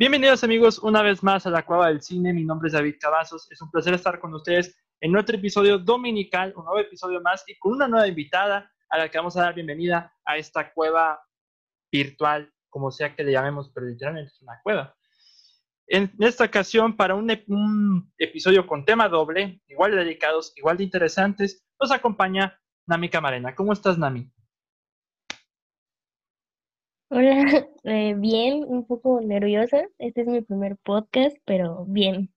Bienvenidos amigos una vez más a la Cueva del Cine, mi nombre es David Cavazos, es un placer estar con ustedes en otro episodio dominical, un nuevo episodio más y con una nueva invitada a la que vamos a dar bienvenida a esta cueva virtual, como sea que le llamemos, pero literalmente es una cueva. En esta ocasión, para un, episodio con tema doble, igual de dedicados, igual de interesantes, nos acompaña Nami Camarena. ¿Cómo estás, Nami? Hola, eh, bien, un poco nerviosa. Este es mi primer podcast, pero bien.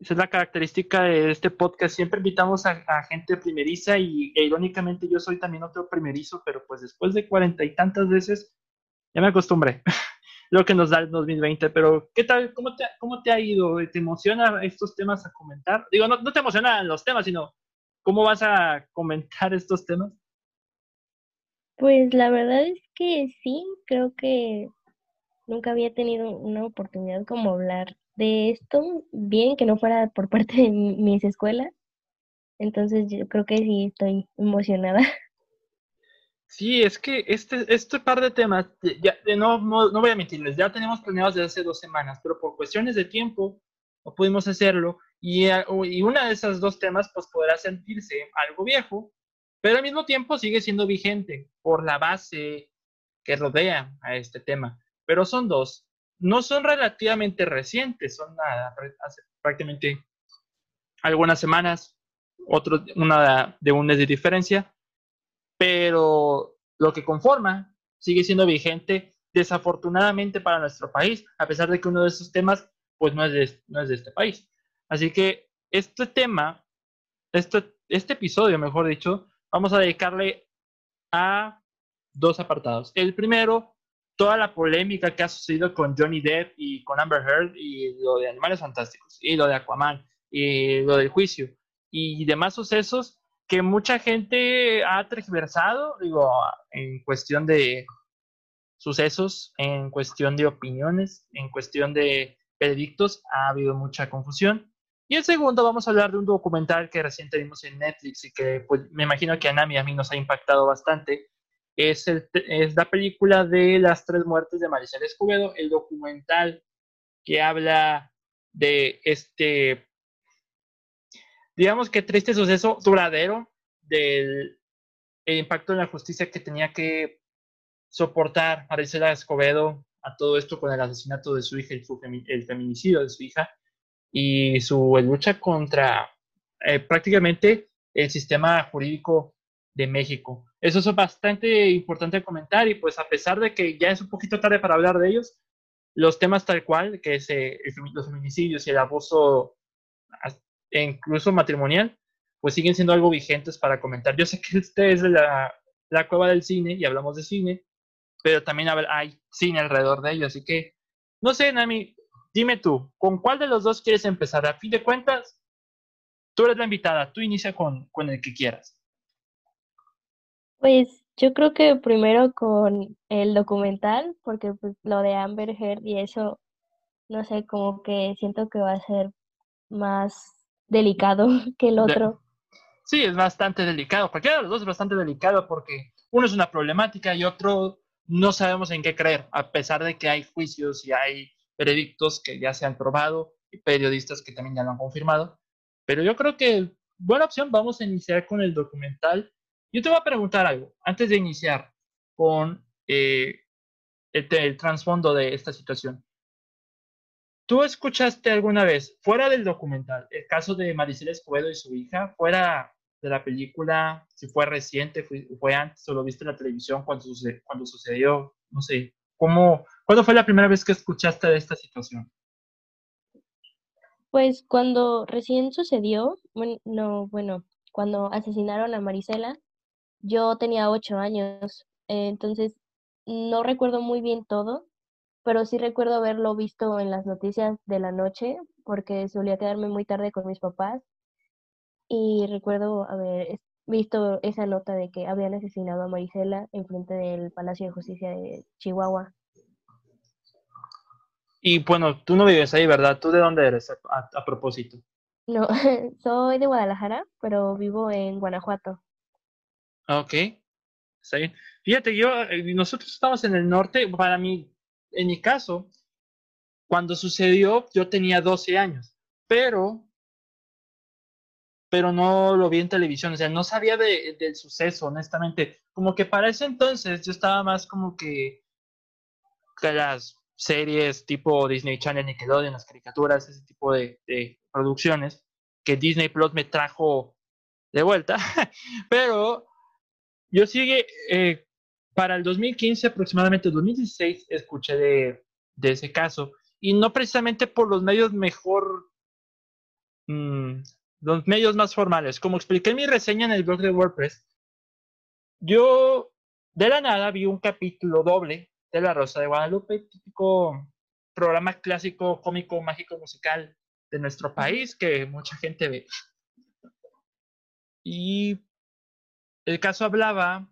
Esa es la característica de este podcast. Siempre invitamos a, gente primeriza y e, irónicamente yo soy también otro primerizo, pero pues después de cuarenta y tantas veces ya me acostumbré. Lo que nos da el 2020. Pero, ¿qué tal? ¿Cómo te, cómo te ha ido? ¿Te emociona estos temas a comentar? Digo, no, no te emocionan los temas, sino ¿cómo vas a comentar estos temas? Pues la verdad es que sí, creo que nunca había tenido una oportunidad como hablar de esto, bien que no fuera por parte de mis escuelas. Entonces yo creo que sí estoy emocionada. Sí, es que este, este par de temas, ya, no, no, no voy a mentirles, ya tenemos planeados desde hace dos semanas, pero por cuestiones de tiempo no pudimos hacerlo y, y una de esas dos temas pues podrá sentirse algo viejo, pero al mismo tiempo sigue siendo vigente por la base que rodea a este tema. Pero son dos. No son relativamente recientes, son nada, hace prácticamente algunas semanas, otro, una de un mes de diferencia, pero lo que conforma sigue siendo vigente desafortunadamente para nuestro país, a pesar de que uno de esos temas pues no es de, no es de este país. Así que este tema, este, este episodio, mejor dicho, vamos a dedicarle a dos apartados. El primero, toda la polémica que ha sucedido con Johnny Depp y con Amber Heard y lo de Animales Fantásticos y lo de Aquaman y lo del juicio y demás sucesos que mucha gente ha tergiversado, digo, en cuestión de sucesos, en cuestión de opiniones, en cuestión de veredictos, ha habido mucha confusión. Y el segundo, vamos a hablar de un documental que recién vimos en Netflix y que pues, me imagino que a Nami y a mí nos ha impactado bastante. Es, es la película de las tres muertes de Maricel Escobedo, el documental que habla de este, digamos que triste suceso duradero del impacto en la justicia que tenía que soportar Maricela Escobedo a todo esto con el asesinato de su hija y el feminicidio de su hija y su lucha contra eh, prácticamente el sistema jurídico de México. Eso es bastante importante comentar y pues a pesar de que ya es un poquito tarde para hablar de ellos, los temas tal cual, que es eh, los feminicidios y el abuso e incluso matrimonial, pues siguen siendo algo vigentes para comentar. Yo sé que este es la, la cueva del cine y hablamos de cine, pero también hay cine alrededor de ello, así que no sé, Nami, Dime tú, ¿con cuál de los dos quieres empezar? A fin de cuentas, tú eres la invitada, tú inicia con, con el que quieras. Pues yo creo que primero con el documental, porque pues lo de Amber Heard y eso, no sé, como que siento que va a ser más delicado que el otro. Sí, es bastante delicado. Cualquiera de los dos es bastante delicado porque uno es una problemática y otro no sabemos en qué creer, a pesar de que hay juicios y hay veredictos que ya se han probado y periodistas que también ya lo han confirmado. Pero yo creo que buena opción, vamos a iniciar con el documental. Yo te voy a preguntar algo antes de iniciar con eh, el, trasfondo de esta situación. ¿Tú escuchaste alguna vez, fuera del documental, el caso de Maricela Escobedo y su hija, fuera de la película, si fue reciente, fue, fue antes o lo viste en la televisión cuando, cuando sucedió, no sé, ¿cómo, ¿Cuándo fue la primera vez que escuchaste de esta situación? Pues cuando recién sucedió, bueno, no, bueno, cuando asesinaron a Marisela, yo tenía ocho años, entonces no recuerdo muy bien todo, pero sí recuerdo haberlo visto en las noticias de la noche porque solía quedarme muy tarde con mis papás y recuerdo haber visto esa nota de que habían asesinado a Marisela enfrente del Palacio de Justicia de Chihuahua. Y bueno, tú no vives ahí, ¿verdad? ¿Tú de dónde eres a, propósito? No, soy de Guadalajara, pero vivo en Guanajuato. Ok, está bien. Fíjate, yo, eh, nosotros estamos en el norte, para mí, en mi caso, cuando sucedió, yo tenía 12 años, pero pero no lo vi en televisión, o sea, no sabía de, del suceso, honestamente. Como que para ese entonces yo estaba más como que, que las series tipo Disney Channel, Nickelodeon, las caricaturas, ese tipo de, de producciones que Disney Plus me trajo de vuelta. pero yo sigue, eh, para el 2015, aproximadamente 2016, escuché de, ese caso. Y no precisamente por los medios mejor mmm, los medios más formales. Como expliqué en mi reseña en el blog de WordPress, yo de la nada vi un capítulo doble de La Rosa de Guadalupe, típico programa clásico, cómico, mágico, musical de nuestro país que mucha gente ve. Y el caso hablaba,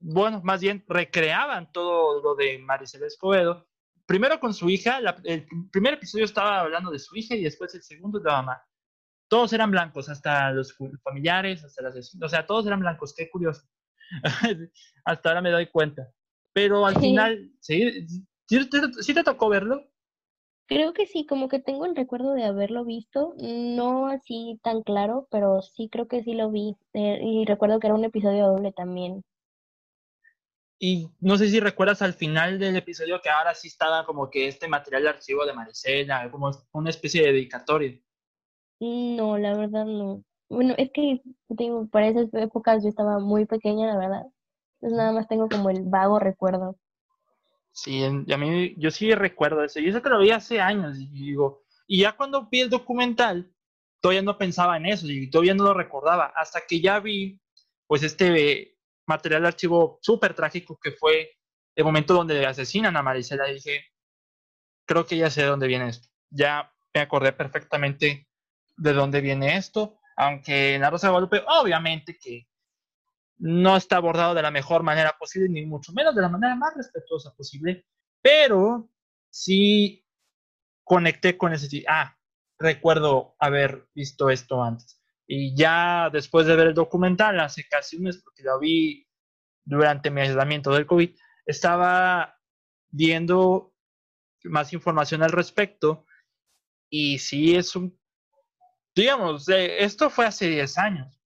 bueno, más bien recreaban todo lo de Maricela Escobedo. Primero con su hija, el primer episodio estaba hablando de su hija y después el segundo de la mamá todos eran blancos, hasta los familiares, hasta las o sea, todos eran blancos, qué curioso. hasta ahora me doy cuenta. Pero al final, ¿sí, ¿sí, te tocó verlo? Creo que sí, como que tengo el recuerdo de haberlo visto, no así tan claro, pero sí creo que sí lo vi. Eh, y recuerdo que era un episodio doble también. Y no sé si recuerdas al final del episodio que ahora sí estaba como que este material de archivo de Maricela, como una especie de dedicatoria. No, la verdad no. Bueno, es que digo, para esas épocas yo estaba muy pequeña, la verdad. Entonces nada más tengo como el vago recuerdo. Sí, a mí yo sí recuerdo eso. Y eso que lo vi hace años. Y digo, y ya cuando vi el documental, todavía no pensaba en eso y todavía no lo recordaba. Hasta que ya vi, pues, este material de archivo súper trágico que fue el momento donde asesinan a Maricela. Y dije, creo que ya sé de dónde viene esto. Ya me acordé perfectamente de dónde viene esto, aunque en la Rosa de Guadalupe obviamente que no está abordado de la mejor manera posible, ni mucho menos de la manera más respetuosa posible, pero sí conecté con ese... Ah, recuerdo haber visto esto antes. Y ya después de ver el documental, hace casi un mes, porque lo vi durante mi aislamiento del COVID, estaba viendo más información al respecto y sí es un digamos, esto fue hace 10 años.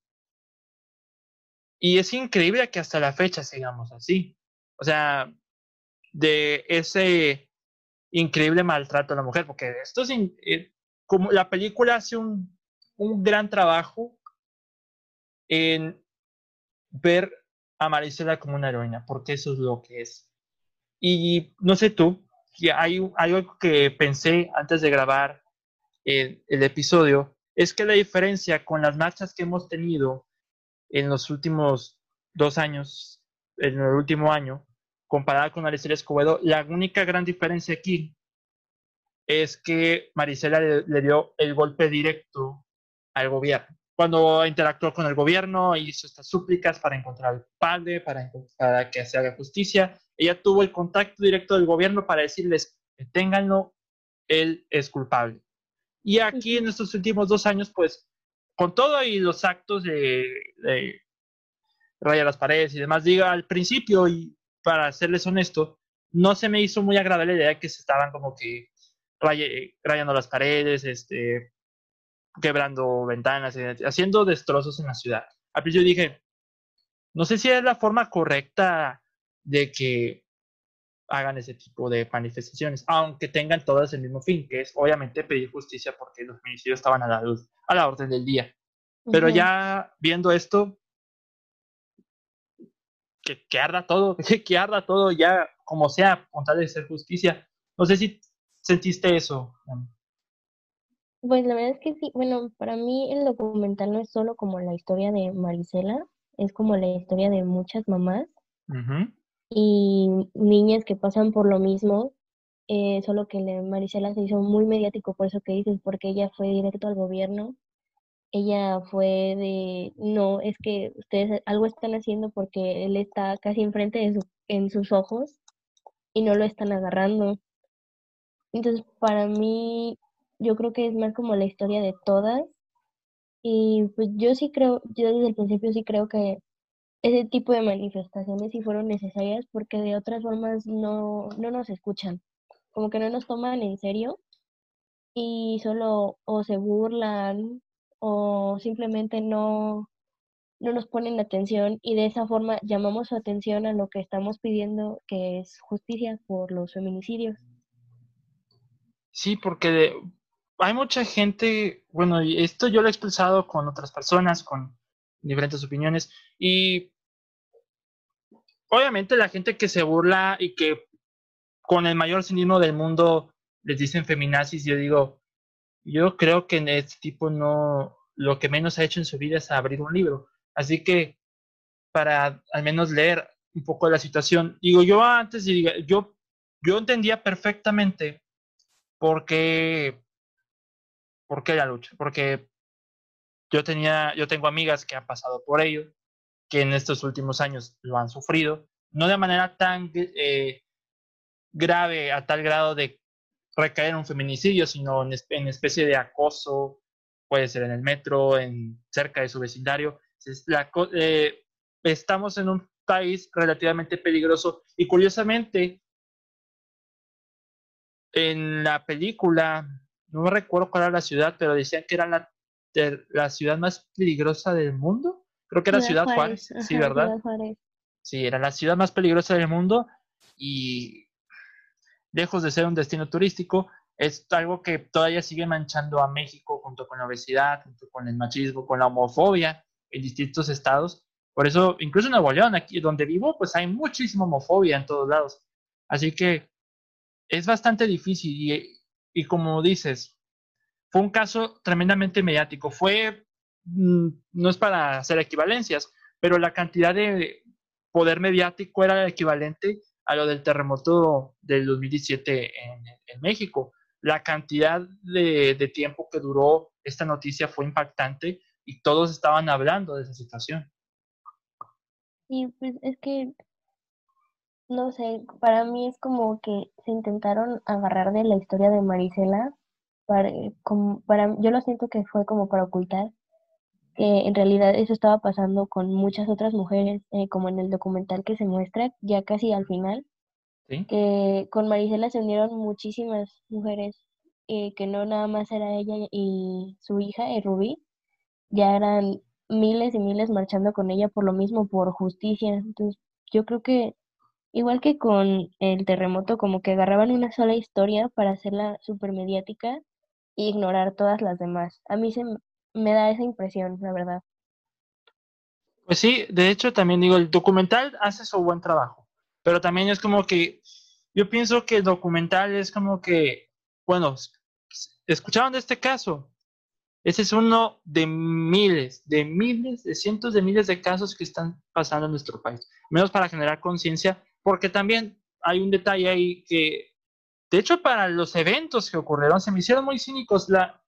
Y es increíble que hasta la fecha sigamos así. O sea, de ese increíble maltrato a la mujer, porque esto es, eh, como la película hace un, un gran trabajo en ver a Marisela como una heroína, porque eso es lo que es. Y no sé tú, hay, hay algo que pensé antes de grabar el, el episodio, es que la diferencia con las marchas que hemos tenido en los últimos dos años, en el último año, comparada con Maricela Escobedo, la única gran diferencia aquí es que Maricela le, dio el golpe directo al gobierno. Cuando interactuó con el gobierno, hizo estas súplicas para encontrar al padre, para, para que se haga justicia. Ella tuvo el contacto directo del gobierno para decirles, ténganlo, él es culpable. Y aquí en estos últimos dos años, pues, con todo y los actos de, de raya las paredes y demás, diga al principio, y para serles honesto, no se me hizo muy agradable la idea que se estaban como que rayando las paredes, este, quebrando ventanas, eh, haciendo destrozos en la ciudad. Al principio dije, no sé si es la forma correcta de que hagan ese tipo de manifestaciones, aunque tengan todas el mismo fin, que es obviamente pedir justicia porque los feminicidios estaban a la luz, a la orden del día. Pero ya viendo esto, que, que, arda todo, que, arda todo ya, como sea, con tal de hacer justicia. No sé si sentiste eso. Pues la verdad es que sí, bueno, para mí el documental no es solo como la historia de Marisela, es como la historia de muchas mamás y niñas que pasan por lo mismo eh, solo que Marisela se hizo muy mediático por eso que dices, porque ella fue directo al gobierno. Ella fue de, no, es que ustedes algo están haciendo porque él está casi enfrente de su, en sus ojos y no lo están agarrando. Entonces, para mí, yo creo que es más como la historia de todas. Y pues yo sí creo, yo desde el principio sí creo que ese tipo de manifestaciones sí fueron necesarias porque de otras formas no, no nos escuchan, como que no nos toman en serio y solo o se burlan o simplemente no, no nos ponen atención y de esa forma llamamos su atención a lo que estamos pidiendo, que es justicia por los feminicidios. Sí, porque hay mucha gente, bueno, esto yo lo he expresado con otras personas, con diferentes opiniones, y obviamente la gente que se burla y que con el mayor cinismo del mundo les dicen feminazis, yo digo, yo creo que este tipo no, lo que menos ha hecho en su vida es abrir un libro. Así que para al menos leer un poco la situación, digo, yo antes, yo, yo entendía perfectamente por qué, por qué la lucha, porque yo tenía, yo tengo amigas que han pasado por ello, que en estos últimos años lo han sufrido, no de manera tan eh, grave a tal grado de recaer en un feminicidio, sino en, en, especie de acoso, puede ser en el metro, en cerca de su vecindario. Eh, estamos en un país relativamente peligroso y curiosamente en la película, no recuerdo cuál era la ciudad, pero decían que era la, la ciudad más peligrosa del mundo Creo que era Ciudad, Juárez, sí, ¿verdad? Sí, era la ciudad más peligrosa del mundo y lejos de ser un destino turístico, es algo que todavía sigue manchando a México junto con la obesidad, junto con el machismo, con la homofobia en distintos estados. Por eso, incluso en Nuevo León, aquí donde vivo, pues hay muchísima homofobia en todos lados. Así que es bastante difícil y, y como dices, fue un caso tremendamente mediático. Fue no es para hacer equivalencias, pero la cantidad de poder mediático era equivalente a lo del terremoto del 2017 en, en México. La cantidad de, tiempo que duró esta noticia fue impactante y todos estaban hablando de esa situación. Y pues es que, no sé, para mí es como que se intentaron agarrar de la historia de Marisela, para, como, para, yo lo siento que fue como para ocultar que en realidad eso estaba pasando con muchas otras mujeres, eh, como en el documental que se muestra ya casi al final, que con Marisela se unieron muchísimas mujeres, eh, que no nada más era ella y su hija, eh, Rubí, ya eran miles y miles marchando con ella por lo mismo, por justicia. Entonces, yo creo que igual que con el terremoto, como que agarraban una sola historia para hacerla súper mediática e ignorar todas las demás. A mí se, me da esa impresión, la verdad. Pues sí, de hecho también digo, el documental hace su buen trabajo, pero también es como que yo pienso que el documental es como que, bueno, escucharon de este caso, ese es uno de miles, de miles, de cientos de miles de casos que están pasando en nuestro país, menos para generar conciencia, porque también hay un detalle ahí que, de hecho, para los eventos que ocurrieron, se me hicieron muy cínicos. La,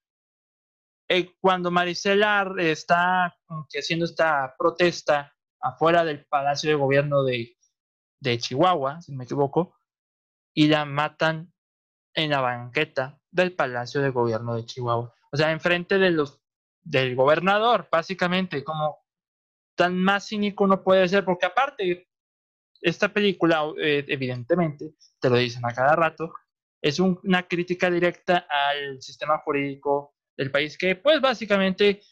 eh, cuando Marisela está haciendo esta protesta afuera del Palacio de Gobierno de, Chihuahua, si me equivoco, y la matan en la banqueta del Palacio de Gobierno de Chihuahua. O sea, enfrente de los, del gobernador, básicamente, como tan más cínico no puede ser, porque aparte, esta película, eh, evidentemente, te lo dicen a cada rato, es una crítica directa al sistema jurídico del país, que pues básicamente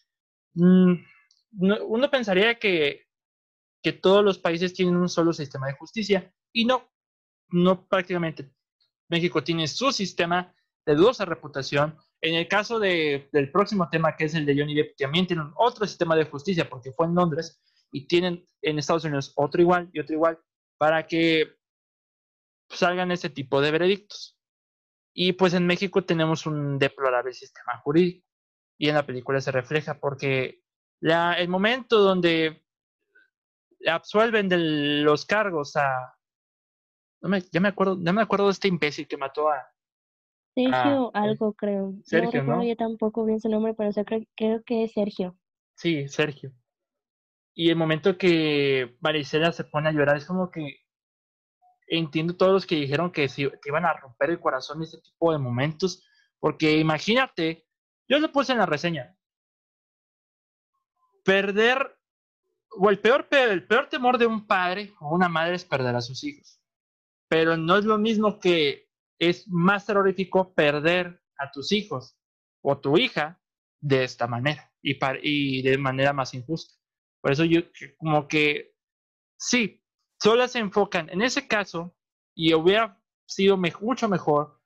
mm, uno pensaría que, que todos los países tienen un solo sistema de justicia y no, no prácticamente. México tiene su sistema de dudosa reputación. En el caso de, del próximo tema, que es el de Johnny Depp, también tienen otro sistema de justicia porque fue en Londres y tienen en Estados Unidos otro igual y otro igual para que salgan ese tipo de veredictos. Y pues en México tenemos un deplorable sistema jurídico. Y en la película se refleja porque la, el momento donde absuelven de los cargos a, No me, ya me acuerdo, ya me acuerdo de este imbécil que mató a. Sergio, algo creo. Sergio, no, yo tampoco bien su nombre, pero creo, creo que es Sergio. Sí, Sergio. Y el momento que Maricela se pone a llorar, es como que entiendo todos los que dijeron que, si, que iban a romper el corazón en este tipo de momentos, porque imagínate, yo lo puse en la reseña, perder, o el peor, el peor temor de un padre o una madre es perder a sus hijos, pero no es lo mismo que es más terrorífico perder a tus hijos o tu hija de esta manera y, y de manera más injusta. Por eso yo como que sí, solo se enfocan en ese caso y hubiera sido mucho mejor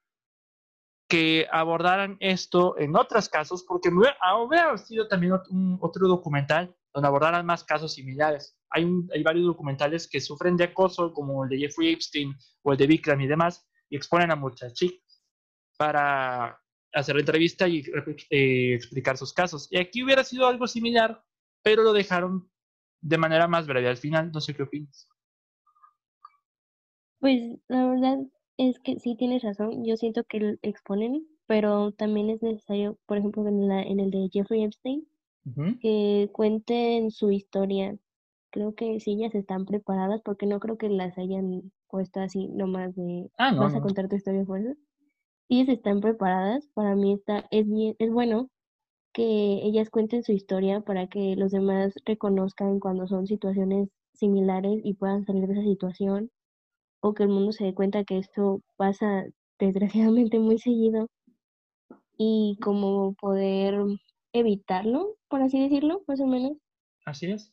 que abordaran esto en otros casos, porque ah, hubiera, sido también otro documental donde abordaran más casos similares. Hay, varios documentales que sufren de acoso, como el de Jeffrey Epstein o el de Vikram y demás, y exponen a muchas chicas para hacer entrevista y eh, explicar sus casos. Y aquí hubiera sido algo similar, pero lo dejaron de manera más breve al final. No sé qué opinas. Pues la verdad es que sí tienes razón. Yo siento que exponen, pero también es necesario, por ejemplo, en, la, en el de Jeffrey Epstein, que cuenten su historia. Creo que sí, ellas están preparadas, porque no creo que las hayan puesto así nomás de ah, vas a contar tu historia eso. Ellas están preparadas. Para mí está, es, bien, es bueno que ellas cuenten su historia para que los demás reconozcan cuando son situaciones similares y puedan salir de esa situación o que el mundo se dé cuenta que esto pasa desgraciadamente muy seguido y como poder evitarlo, por así decirlo, más o menos. Así es.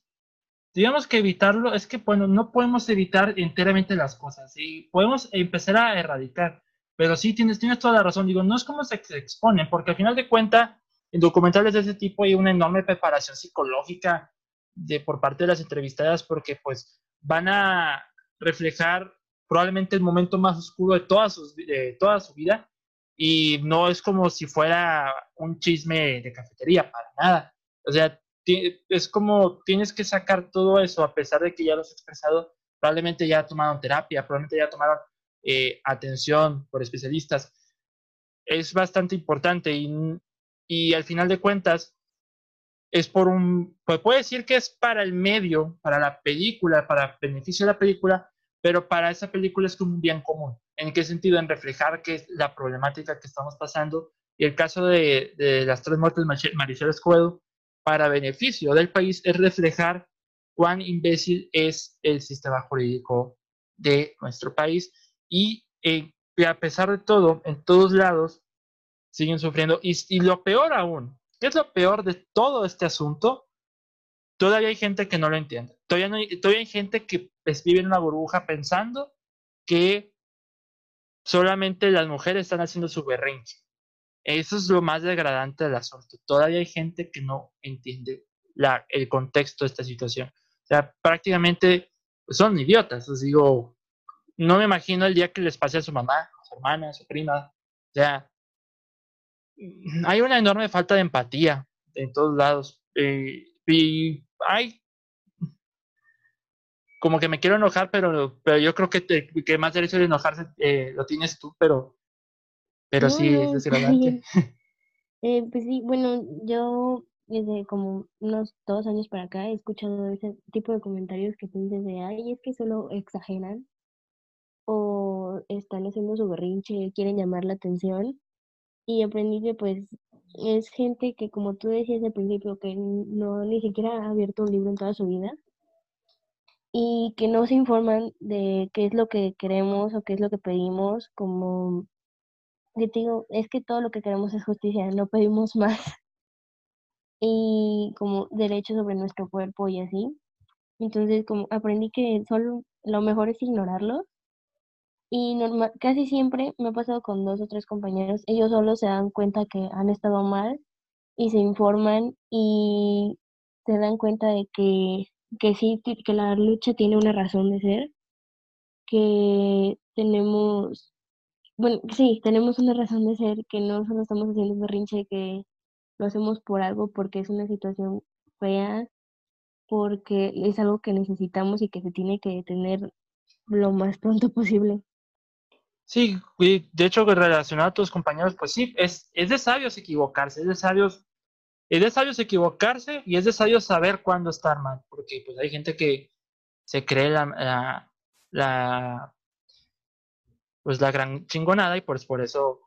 Digamos que evitarlo es que, bueno, no podemos evitar enteramente las cosas y podemos empezar a erradicar, pero sí tienes, tienes toda la razón, digo, no es como se exponen, porque al final de cuentas en documentales de ese tipo hay una enorme preparación psicológica de, por parte de las entrevistadas porque pues van a reflejar probablemente el momento más oscuro de toda, de toda su vida y no es como si fuera un chisme de cafetería, para nada. O sea, es como tienes que sacar todo eso a pesar de que ya lo has expresado, probablemente ya tomaron terapia, probablemente ya tomaron eh, atención por especialistas. Es bastante importante y y al final de cuentas es por un, pues puede decir que es para el medio, para la película, para beneficio de la película, pero para esa película es como un bien común. ¿En qué sentido? En reflejar que es la problemática que estamos pasando. Y el caso de, de las tres muertes de Marisol Escobedo, para beneficio del país, es reflejar cuán imbécil es el sistema jurídico de nuestro país. Y eh, a pesar de todo, en todos lados, siguen sufriendo. Y, lo peor aún, ¿qué es lo peor de todo este asunto? Todavía hay gente que no lo entiende. Todavía, no hay, todavía hay gente que pues, vive en una burbuja pensando que solamente las mujeres están haciendo su berrinche. Eso es lo más degradante del asunto. Todavía hay gente que no entiende el contexto de esta situación. O sea, prácticamente pues, son idiotas. Os digo, no me imagino el día que les pase a su mamá, a su hermana, a su prima. O sea, hay una enorme falta de empatía en todos lados. Eh, y hay como que me quiero enojar, pero, pero yo creo que, que más derecho de enojarse eh, lo tienes tú, pero, pero sí, es desagradable. Eh, pues sí, bueno, yo desde como unos dos años para acá he escuchado ese tipo de comentarios que tú dices de, ay, es que solo exageran o están haciendo su berrinche, quieren llamar la atención y aprendí que pues es gente que como tú decías al principio que no ni siquiera ha abierto un libro en toda su vida y que no se informan de qué es lo que queremos o qué es lo que pedimos como yo te digo es que todo lo que queremos es justicia no pedimos más. Y como derechos sobre nuestro cuerpo y así. Entonces como aprendí que solo lo mejor es ignorarlo. Y normal, casi siempre me ha pasado con dos o tres compañeros, ellos solo se dan cuenta que han estado mal y se informan y se dan cuenta de que, que sí, que la lucha tiene una razón de ser, que tenemos, bueno, sí, tenemos una razón de ser, que no solo estamos haciendo berrinche, que lo hacemos por algo, porque es una situación fea, porque es algo que necesitamos y que se tiene que detener lo más pronto posible. Sí, de hecho, relacionado a tus compañeros, pues sí, es, es de sabios equivocarse, es de sabios, es de sabios equivocarse y es de sabios saber cuándo estar mal, porque pues hay gente que se cree la, la, pues la gran chingonada y pues por eso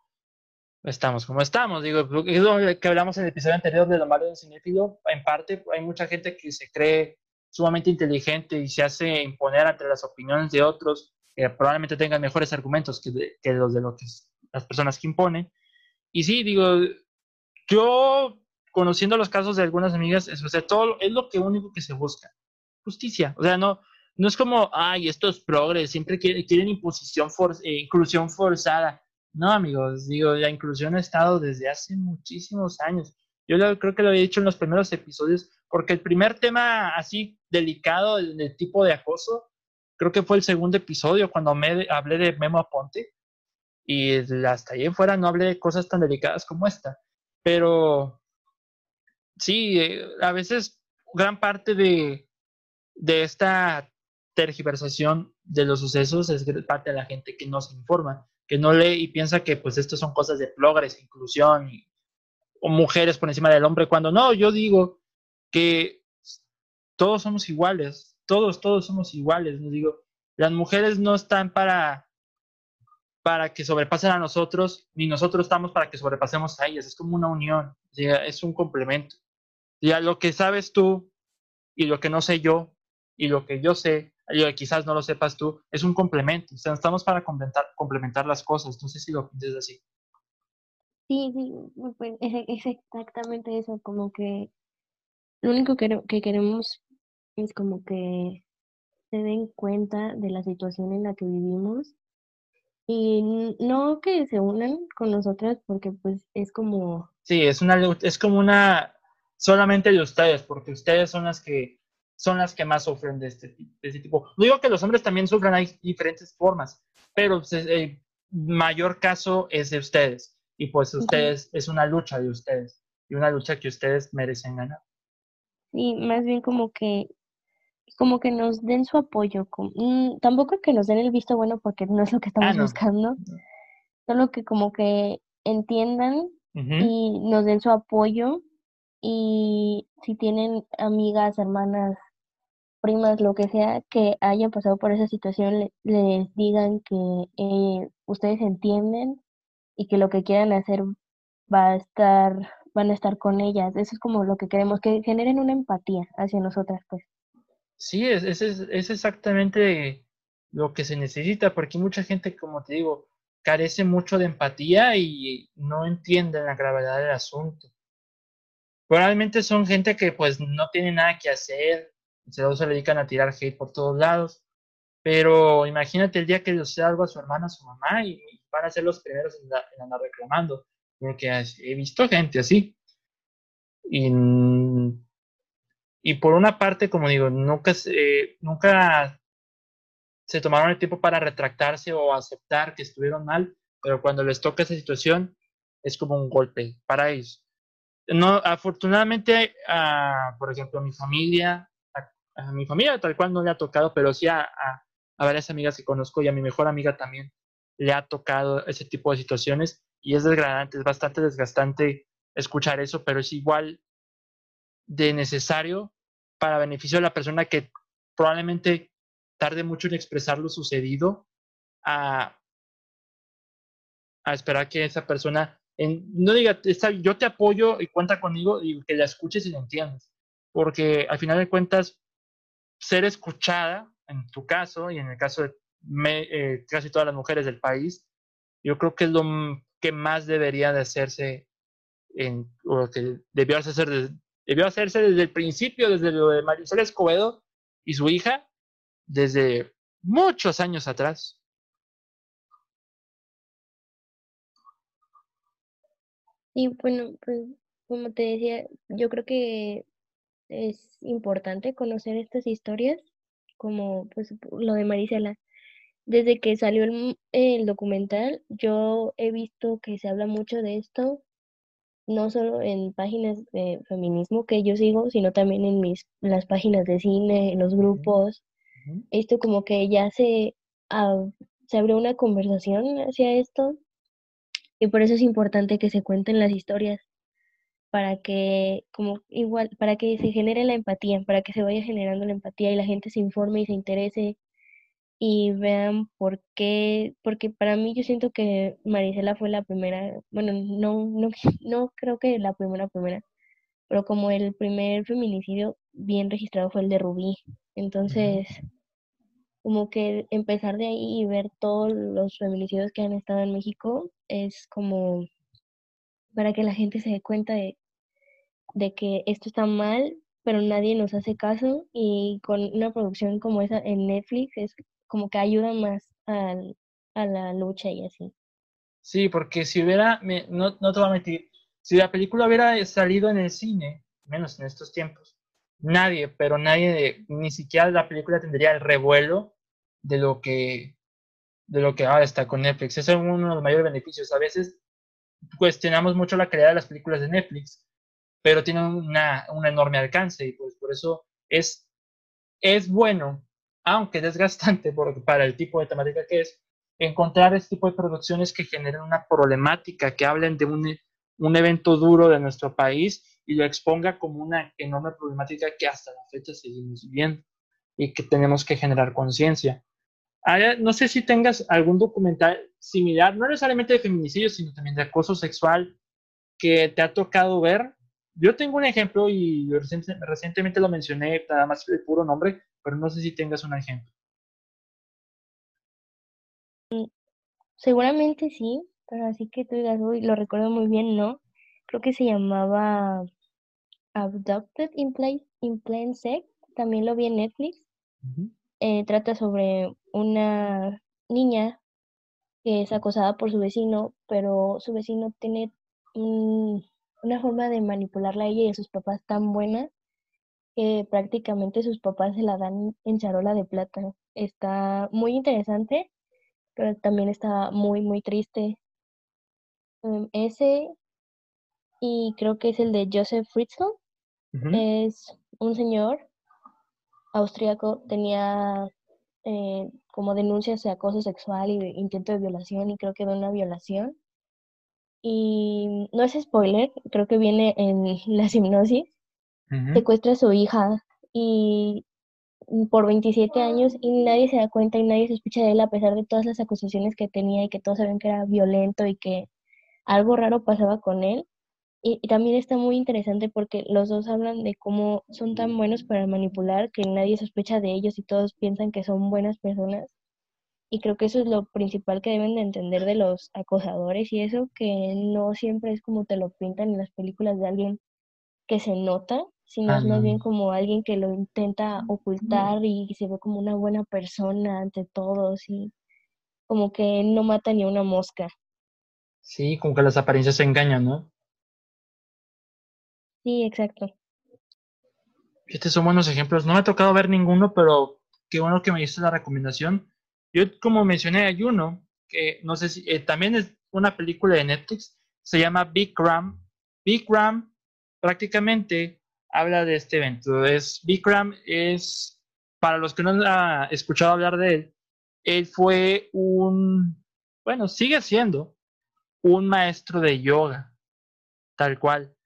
estamos como estamos. Digo, es lo que hablamos en el episodio anterior de lo malo del cinéfilo. En parte, hay mucha gente que se cree sumamente inteligente y se hace imponer ante las opiniones de otros que probablemente tengan mejores argumentos que, que los de lo que las personas que imponen. Y sí, digo, yo conociendo los casos de algunas amigas, es, o todo es lo que único que se busca, justicia. O sea, no, no es como, ay, estos progres siempre quieren, quieren imposición, for, eh, inclusión forzada. No, amigos, digo, la inclusión ha estado desde hace muchísimos años. Yo creo que lo había dicho en los primeros episodios, porque el primer tema así delicado del, tipo de acoso, creo que fue el segundo episodio cuando me, hablé de Memo Aponte. Y hasta ahí en fuera no hablé de cosas tan delicadas como esta. Pero sí, eh, a veces gran parte de, de esta tergiversación de los sucesos es parte de la gente que no se informa, que no lee y piensa que pues esto son cosas de progres, inclusión o mujeres por encima del hombre, cuando no, yo digo que todos somos iguales, todos, todos somos iguales, no digo, las mujeres no están para para que sobrepasen a nosotros, ni nosotros estamos para que sobrepasemos a ellas, es como una unión, es un complemento. Ya lo que sabes tú y lo que no sé yo y lo que yo sé y lo que quizás no lo sepas tú es un complemento. O sea, estamos para complementar, complementar las cosas. No sé si lo piensas así. Sí, sí, pues, es, exactamente eso, como que lo único que, que queremos es como que se den cuenta de la situación en la que vivimos y no que se unan con nosotras porque pues es como... Sí, es una es como una solamente de ustedes, porque ustedes son las que son las que más sufren de este, de este tipo. No digo que los hombres también sufran, hay diferentes formas, pero el pues, eh, mayor caso es de ustedes. Y pues ustedes, es una lucha de ustedes, y una lucha que ustedes merecen ganar. Sí, más bien como que como que nos den su apoyo, mm, tampoco que nos den el visto bueno porque no es lo que estamos ah, buscando, solo que como que entiendan y nos den su apoyo y si tienen amigas, hermanas, primas, lo que sea, que hayan pasado por esa situación, les digan que eh, ustedes entienden y que lo que quieran hacer va a estar, van a estar con ellas. Eso es como lo que queremos, que generen una empatía hacia nosotras, pues. Sí, es, es, es exactamente lo que se necesita, porque mucha gente, como te digo, carece mucho de empatía y no entiende la gravedad del asunto. Probablemente son gente que pues no tiene nada que hacer, se, dedican a tirar hate por todos lados, pero imagínate el día que le suceda algo a su hermana, a su mamá, y, van a ser los primeros en, andar reclamando, porque he visto gente así. Y, y por una parte, como digo, nunca, nunca se tomaron el tiempo para retractarse o aceptar que estuvieron mal, pero cuando les toca esa situación es como un golpe para ellos no, afortunadamente, por ejemplo, a mi familia, a, mi familia tal cual no le ha tocado, pero sí a, varias amigas que conozco y a mi mejor amiga también le ha tocado ese tipo de situaciones y es desgradante, es bastante desgastante escuchar eso, pero es igual de necesario para beneficio de la persona que probablemente tarde mucho en expresar lo sucedido a esperar que esa persona no diga, yo te apoyo y cuenta conmigo y que la escuches y la entiendas. Porque al final de cuentas, ser escuchada, en tu caso y en el caso de eh, casi todas las mujeres del país, yo creo que es lo que más debería de hacerse, en, o que debió hacerse, desde, debió hacerse desde el principio, desde lo de Marisol Escobedo y su hija, desde muchos años atrás. Y bueno, pues como te decía, yo creo que es importante conocer estas historias, como pues lo de Marisela. Desde que salió el, documental, yo he visto que se habla mucho de esto, no solo en páginas de feminismo que yo sigo, sino también en mis las páginas de cine, en los grupos. Esto como que ya se se abrió una conversación hacia esto y por eso es importante que se cuenten las historias para que como igual para que se genere la empatía, para que se vaya generando la empatía y la gente se informe y se interese y vean por qué, porque para mí yo siento que Marisela fue la primera, bueno, no no no creo que la primera primera, pero como el primer feminicidio bien registrado fue el de Rubí. Entonces, como que empezar de ahí y ver todos los feminicidios que han estado en México es como para que la gente se dé cuenta de, de que esto está mal, pero nadie nos hace caso y con una producción como esa en Netflix es como que ayuda más a, a la lucha y así. Sí, porque si hubiera, no, no te voy a mentir, si la película hubiera salido en el cine, menos en estos tiempos, nadie, pero nadie, ni siquiera la película tendría el revuelo de lo que de lo que ahora está con Netflix. Ese es uno de los mayores beneficios. A veces cuestionamos mucho la calidad de las películas de Netflix, pero tienen una, un enorme alcance y pues por eso es, es bueno, aunque desgastante por, para el tipo de temática que es, encontrar este tipo de producciones que generen una problemática, que hablen de un, un evento duro de nuestro país y lo exponga como una enorme problemática que hasta la fecha seguimos viviendo y que tenemos que generar conciencia. No sé si tengas algún documental similar, no necesariamente de feminicidio, sino también de acoso sexual que te ha tocado ver. Yo tengo un ejemplo y recientemente lo mencioné, nada más el puro nombre, pero no sé si tengas un ejemplo. Seguramente sí, pero así que tú digas, uy, lo recuerdo muy bien, ¿no? Creo que se llamaba Abducted in, in Plain Sight, también lo vi en Netflix. Eh, trata sobre una niña que es acosada por su vecino, pero su vecino tiene una forma de manipularla a ella y a sus papás tan buena que prácticamente sus papás se la dan en charola de plata. Está muy interesante, pero también está muy, muy triste. Em, ese, y creo que es el de Joseph Fritzl, es un señor austriaco, tenía eh, como denuncias de acoso sexual y de intento de violación y creo que de una violación. Y no es spoiler, creo que viene en la hipnosis. Secuestra a su hija y por 27 años y nadie se da cuenta y nadie se escucha de él a pesar de todas las acusaciones que tenía y que todos saben que era violento y que algo raro pasaba con él. Y, también está muy interesante porque los dos hablan de cómo son tan buenos para manipular que nadie sospecha de ellos y todos piensan que son buenas personas. Y creo que eso es lo principal que deben de entender de los acosadores y eso que no siempre es como te lo pintan en las películas de alguien que se nota, sino es más bien como alguien que lo intenta ocultar y se ve como una buena persona ante todos y como que no mata ni una mosca. Sí, como que las apariencias se engañan, ¿no? Sí, exacto. Estos son buenos ejemplos. No me ha tocado ver ninguno, pero qué bueno que me diste la recomendación. Yo, como mencioné, hay uno que no sé si eh, también es una película de Netflix, se llama Big Ram. Big Ram prácticamente habla de este evento. Es, Big Ram es, para los que no han escuchado hablar de él, él fue un, bueno, sigue siendo un maestro de yoga, tal cual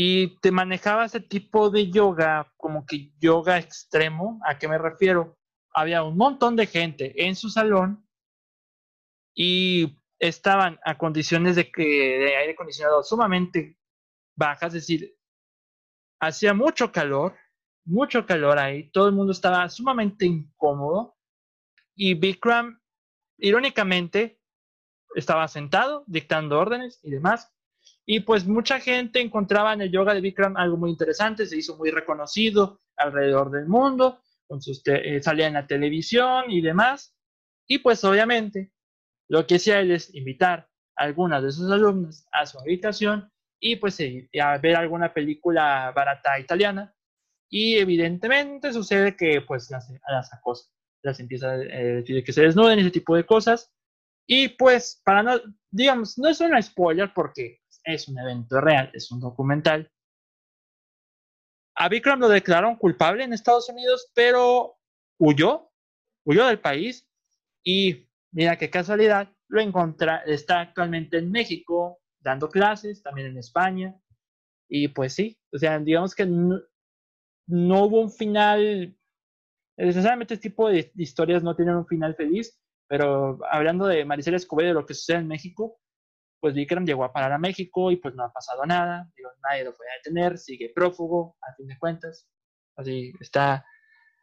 y te manejaba ese tipo de yoga, como que yoga extremo. ¿A qué me refiero? Había un montón de gente en su salón y estaban a condiciones de, que, de aire acondicionado sumamente bajas, es decir, hacía mucho calor, mucho calor ahí, todo el mundo estaba sumamente incómodo y Bikram, irónicamente, estaba sentado dictando órdenes y demás, y pues mucha gente encontraba en el yoga de Bikram algo muy interesante, se hizo muy reconocido alrededor del mundo, sus eh, salía en la televisión y demás. Y pues obviamente lo que hacía él es invitar a algunas de sus alumnos a su habitación y pues a ver alguna película barata italiana. Y evidentemente sucede que pues las, las acosa, las empieza a decir que se desnuden, ese tipo de cosas. Y pues para no, digamos, no es un spoiler porque es un evento real, es un documental. A lo declararon culpable en Estados Unidos, pero huyó, huyó del país Y mira qué casualidad, lo encontra, está actualmente en México dando clases, también en España. Y pues sí, o sea, digamos que no, hubo un final, necesariamente este tipo de, historias no tienen un final feliz, pero hablando de Maricela Escobedo, de lo que sucede en México, pues Vikram llegó a parar a México y pues no ha pasado nada, digo, nadie lo puede detener, sigue prófugo, a fin de cuentas. Así está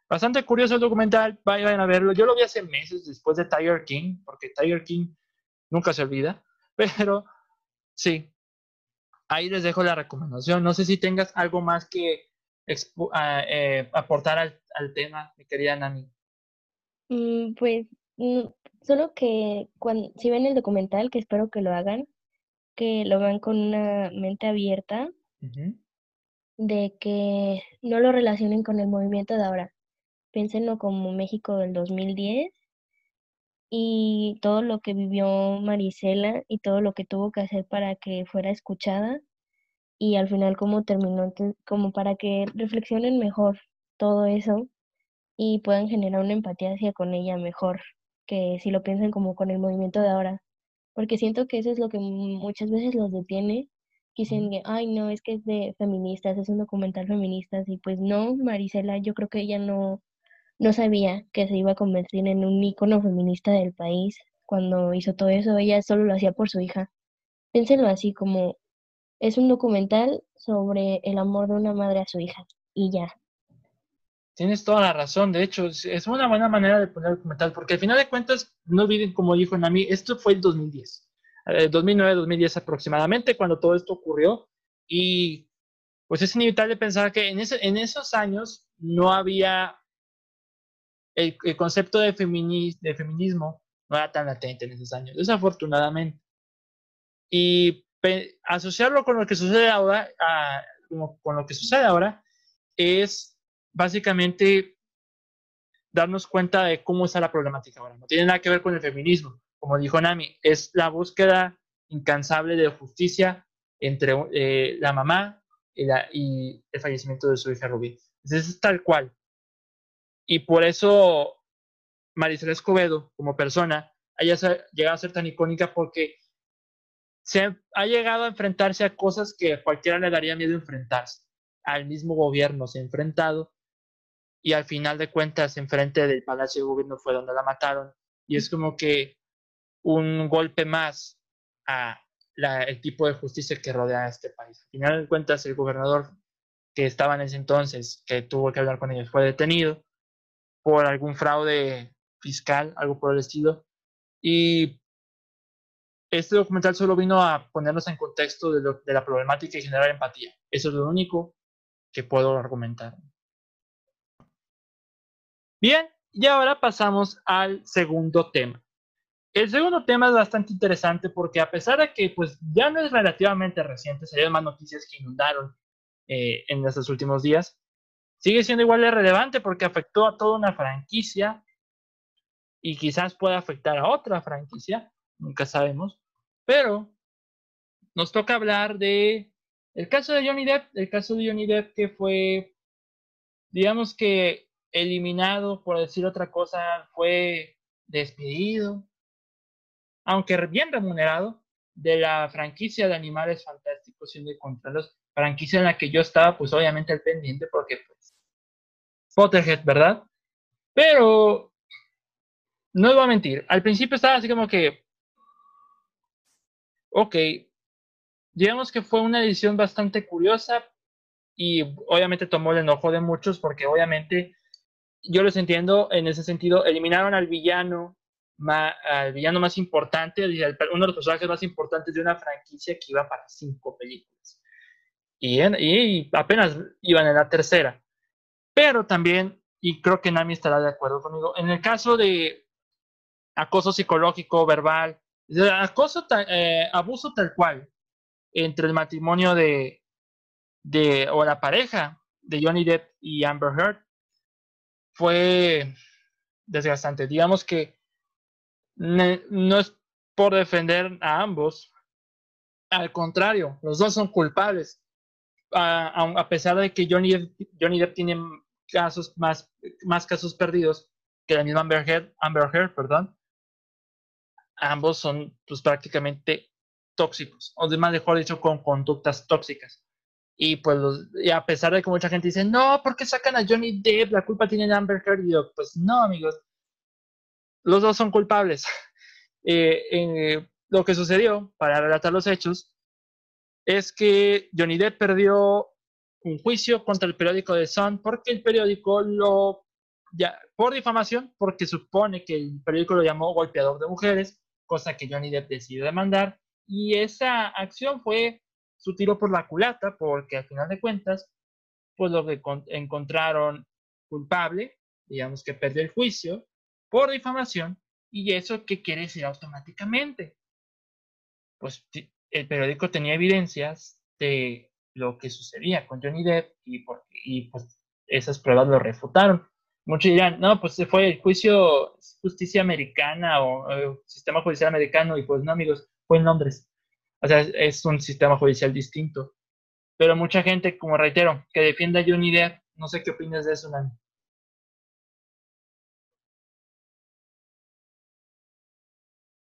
bastante curioso el documental, vayan a verlo. Yo lo vi hace meses después de Tiger King, porque Tiger King nunca se olvida, pero sí, ahí les dejo la recomendación. No sé si tengas algo más que ah, eh, aportar al, tema, mi querida Nami. Mm, pues solo que cuando, si ven el documental, que espero que lo hagan, que lo vean con una mente abierta, de que no lo relacionen con el movimiento de ahora. Piénsenlo como México del 2010 y todo lo que vivió Marisela y todo lo que tuvo que hacer para que fuera escuchada y al final cómo terminó, como para que reflexionen mejor todo eso y puedan generar una empatía hacia con ella mejor que si lo piensan como con el movimiento de ahora, porque siento que eso es lo que muchas veces los detiene, dicen que, ay, no, es que es de feministas, es un documental feminista, y pues no, Marisela, yo creo que ella no, no sabía que se iba a convertir en un ícono feminista del país cuando hizo todo eso, ella solo lo hacía por su hija. Piénsenlo así como es un documental sobre el amor de una madre a su hija y ya. Tienes toda la razón, de hecho, es una buena manera de poner documental, porque al final de cuentas, no olviden, como dijo Nami, esto fue el 2010, 2009, 2010 aproximadamente, cuando todo esto ocurrió, y pues es inevitable pensar que en, ese, en esos años no había el, concepto de, de feminismo, no era tan latente en esos años, desafortunadamente. Y asociarlo con lo que sucede ahora, con lo que sucede ahora, es básicamente darnos cuenta de cómo está la problemática ahora. No tiene nada que ver con el feminismo. Como dijo Nami, es la búsqueda incansable de justicia entre eh, la mamá y, el fallecimiento de su hija Rubí. es tal cual. Y por eso Marisela Escobedo, como persona, haya llegado a ser tan icónica porque se ha llegado a enfrentarse a cosas que a cualquiera le daría miedo enfrentarse. Al mismo gobierno se ha enfrentado y al final de cuentas enfrente del Palacio de Gobierno fue donde la mataron. Y es como que un golpe más a el tipo de justicia que rodea a este país. Al final de cuentas el gobernador que estaba en ese entonces, que tuvo que hablar con ellos, fue detenido por algún fraude fiscal, algo por el estilo. Y este documental solo vino a ponernos en contexto de, de la problemática y generar empatía. Eso es lo único que puedo argumentar. Bien, y ahora pasamos al segundo tema. El segundo tema es bastante interesante porque a pesar de que pues ya no es relativamente reciente, se más noticias que inundaron eh, en estos últimos días, sigue siendo igual de relevante porque afectó a toda una franquicia y quizás pueda afectar a otra franquicia, nunca sabemos, pero nos toca hablar de el caso de Johnny Depp, el caso de Johnny Depp que fue, digamos que eliminado, por decir otra cosa, fue despedido, aunque bien remunerado, de la franquicia de Animales Fantásticos y de los franquicia en la que yo estaba, pues obviamente al pendiente, porque pues Potterhead, ¿verdad? Pero no voy a mentir, al principio estaba así como que, ok, digamos que fue una edición bastante curiosa y obviamente tomó el enojo de muchos porque obviamente yo los entiendo en ese sentido. Eliminaron al villano, al villano más importante, uno de los personajes más importantes de una franquicia que iba para cinco películas. Y, y apenas iban en la tercera. Pero también, y creo que Nami estará de acuerdo conmigo, en el caso de acoso psicológico, verbal, acoso, eh, abuso tal cual entre el matrimonio de, de, o la pareja de Johnny Depp y Amber Heard, fue desgastante. Digamos que no es por defender a ambos, al contrario, los dos son culpables. A, pesar de que Johnny Depp, Johnny Depp tiene casos más, más casos perdidos que la misma Amber Heard, Amber Heard perdón, ambos son pues prácticamente tóxicos, o más mejor dicho, con conductas tóxicas. Y pues a pesar de que mucha gente dice, no, ¿por qué sacan a Johnny Depp? La culpa tiene Amber Heard. Y yo, pues no, amigos, los dos son culpables. Eh, eh, lo que sucedió, para relatar los hechos, es que Johnny Depp perdió un juicio contra el periódico The Sun porque el periódico lo, ya, por difamación, porque supone que el periódico lo llamó golpeador de mujeres, cosa que Johnny Depp decidió demandar, y esa acción fue su tiro por la culata, porque al final de cuentas, pues lo que encontraron culpable, digamos que perdió el juicio, por difamación. ¿Y eso qué quiere decir automáticamente? Pues el periódico tenía evidencias de lo que sucedía con Johnny Depp y, y pues esas pruebas lo refutaron. Muchos dirán, no, pues fue el juicio justicia americana o, sistema judicial americano y pues no, amigos, fue en Londres. O sea, es un sistema judicial distinto. Pero mucha gente, como reitero, que defienda a Johnny Depp, no sé qué opinas de eso, Nani.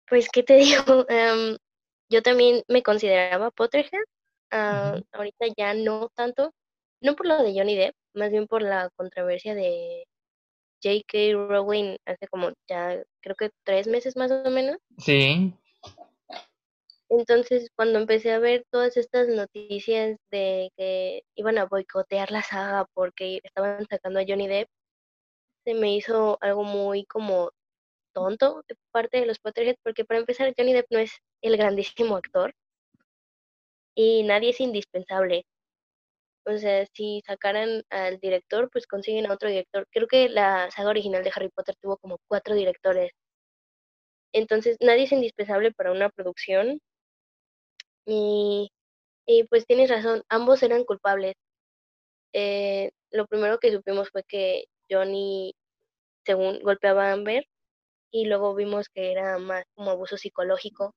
Pues, ¿qué te digo? Em, yo también me consideraba Potterhead. Ah, ahorita ya no tanto. No por lo de Johnny Depp, más bien por la controversia de J.K. Rowling hace como ya creo que tres meses más o menos. Sí. Entonces, cuando empecé a ver todas estas noticias de que iban a boicotear la saga porque estaban sacando a Johnny Depp, se me hizo algo muy como tonto de parte de los Potterheads, porque para empezar Johnny Depp no es el grandísimo actor y nadie es indispensable. O sea, si sacaran al director, pues consiguen a otro director. Creo que la saga original de Harry Potter tuvo como cuatro directores. Entonces, nadie es indispensable para una producción. Y, y pues tienes razón, ambos eran culpables. Eh, lo primero que supimos fue que Johnny, según golpeaba a Amber, y luego vimos que era más como abuso psicológico,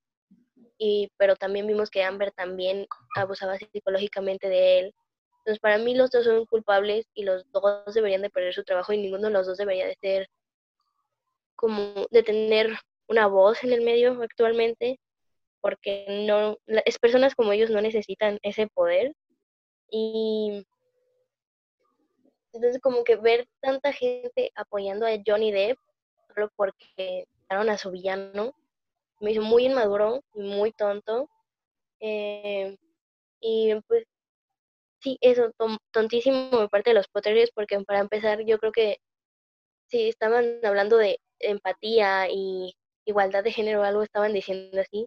y, pero también vimos que Amber también abusaba psicológicamente de él. Entonces, para mí los dos son culpables y los dos deberían de perder su trabajo y ninguno de los dos debería de ser como de tener una voz en el medio actualmente, porque no, es personas como ellos no necesitan ese poder. Y entonces como que ver tanta gente apoyando a Johnny Depp solo porque a su villano. Me hizo muy inmaduro y muy tonto. Eh, y pues sí, eso, tontísimo por parte de los Potterios, porque para empezar yo creo que si estaban hablando de empatía y igualdad de género o algo, estaban diciendo así.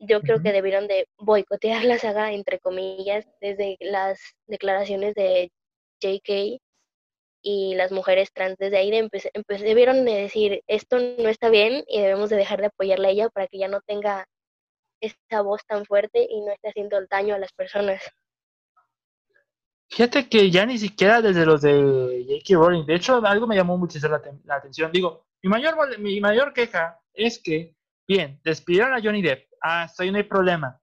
Yo creo que debieron de boicotear la saga, entre comillas, desde las declaraciones de JK y las mujeres trans. Desde ahí de debieron de decir, esto no está bien y debemos de dejar de apoyarla a ella para que ya no tenga esa voz tan fuerte y no esté haciendo daño a las personas. Fíjate que ya ni siquiera desde los de J.K. Rowling, de hecho algo me llamó muchísimo la, la, atención, digo, mi mayor, mi mayor queja es que, bien, despidieron a Johnny Depp, ah, hasta ahí no hay problema,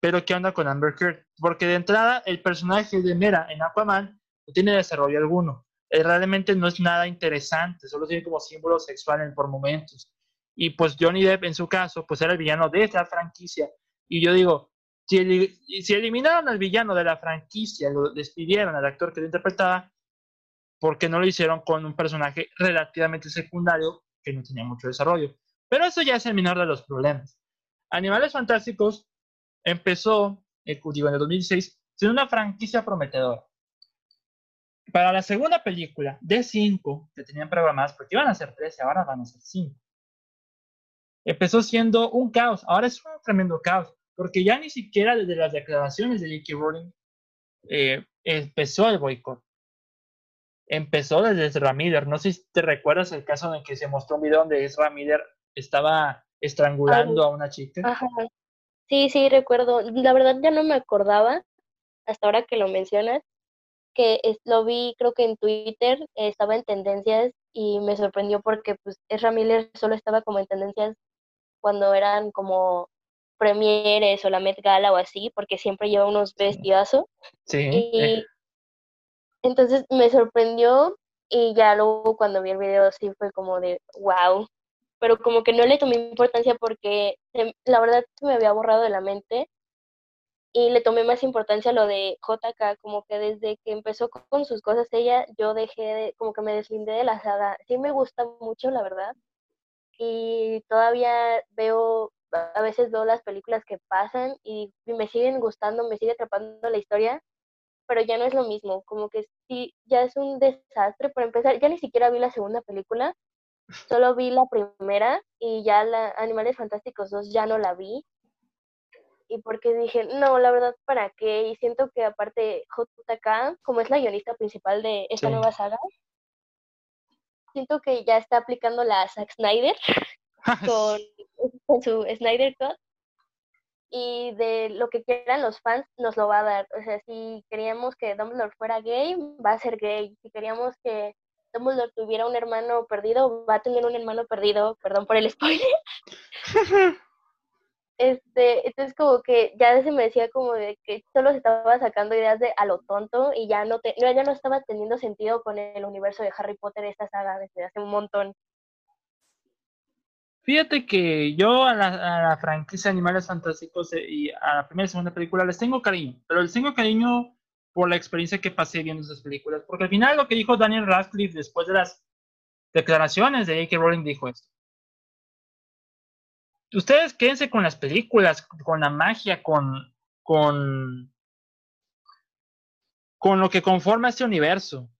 pero ¿qué onda con Amber Heard? Porque de entrada el personaje de Mera en Aquaman no tiene desarrollo alguno. Eh, realmente no es nada interesante, solo tiene como símbolo sexual por momentos. Y pues Johnny Depp en su caso, pues era el villano de esta franquicia. Y yo digo, si, si eliminaron al villano de la franquicia, lo despidieron al actor que lo interpretaba, ¿por qué no lo hicieron con un personaje relativamente secundario que no tenía mucho desarrollo? Pero eso ya es el menor de los problemas. Animales Fantásticos empezó, eh, digo, en el 2016, siendo una franquicia prometedora. Para la segunda película, de 5 que tenían programadas, porque iban a ser 13, ahora van a ser 5. Empezó siendo un caos, ahora es un tremendo caos, porque ya ni siquiera desde las declaraciones de J.K. Rowling eh, empezó el boicot. Empezó desde Ramiller. No sé si te recuerdas el caso en que se mostró un video donde Ezra Miller estaba estrangulando a una chica. Ajá. Sí, sí, recuerdo. La verdad ya no me acordaba, hasta ahora que lo mencionas, que lo vi creo que en Twitter, estaba en tendencias y me sorprendió porque pues Ezra Miller solo estaba como en tendencias cuando eran como premieres o la Met Gala o así, porque siempre lleva unos vestidazos. Sí. Y eh. entonces me sorprendió y ya luego cuando vi el video sí fue como de wow. Pero como que no le tomé importancia porque la verdad se me había borrado de la mente y le tomé más importancia a lo de JK, como que desde que empezó con sus cosas ella, yo dejé de, como que me deslindé de la saga. Sí me gusta mucho, la verdad, y todavía veo, a veces veo las películas que pasan y, me siguen gustando, me sigue atrapando la historia, pero ya no es lo mismo, como que sí, ya es un desastre. Por empezar, ya ni siquiera vi la segunda película, solo vi la primera y ya la Animales Fantásticos 2 ya no la vi y porque dije, no, la verdad, ¿para qué? Y siento que aparte JK, como es la guionista principal de esta nueva saga, siento que ya está aplicando la Zack Snyder con, su Snyder Cut y de lo que quieran los fans nos lo va a dar. O sea, si queríamos que Dumbledore fuera gay, va a ser gay. Si queríamos que Dumbledore tuviera un hermano perdido, va a tener un hermano perdido, perdón por el spoiler. Este, entonces como que ya se me decía como de que solo se estaba sacando ideas de a lo tonto y ya no, te, ya no estaba teniendo sentido con el universo de Harry Potter esta saga desde hace un montón. Fíjate que yo a la, franquicia de Animales Fantásticos eh, y a la primera y segunda película les tengo cariño, pero les tengo cariño por la experiencia que pasé viendo esas películas, porque al final lo que dijo Daniel Radcliffe después de las declaraciones de J.K. Rowling dijo esto ustedes quédense con las películas, con la magia, con, con, con lo que conforma este universo.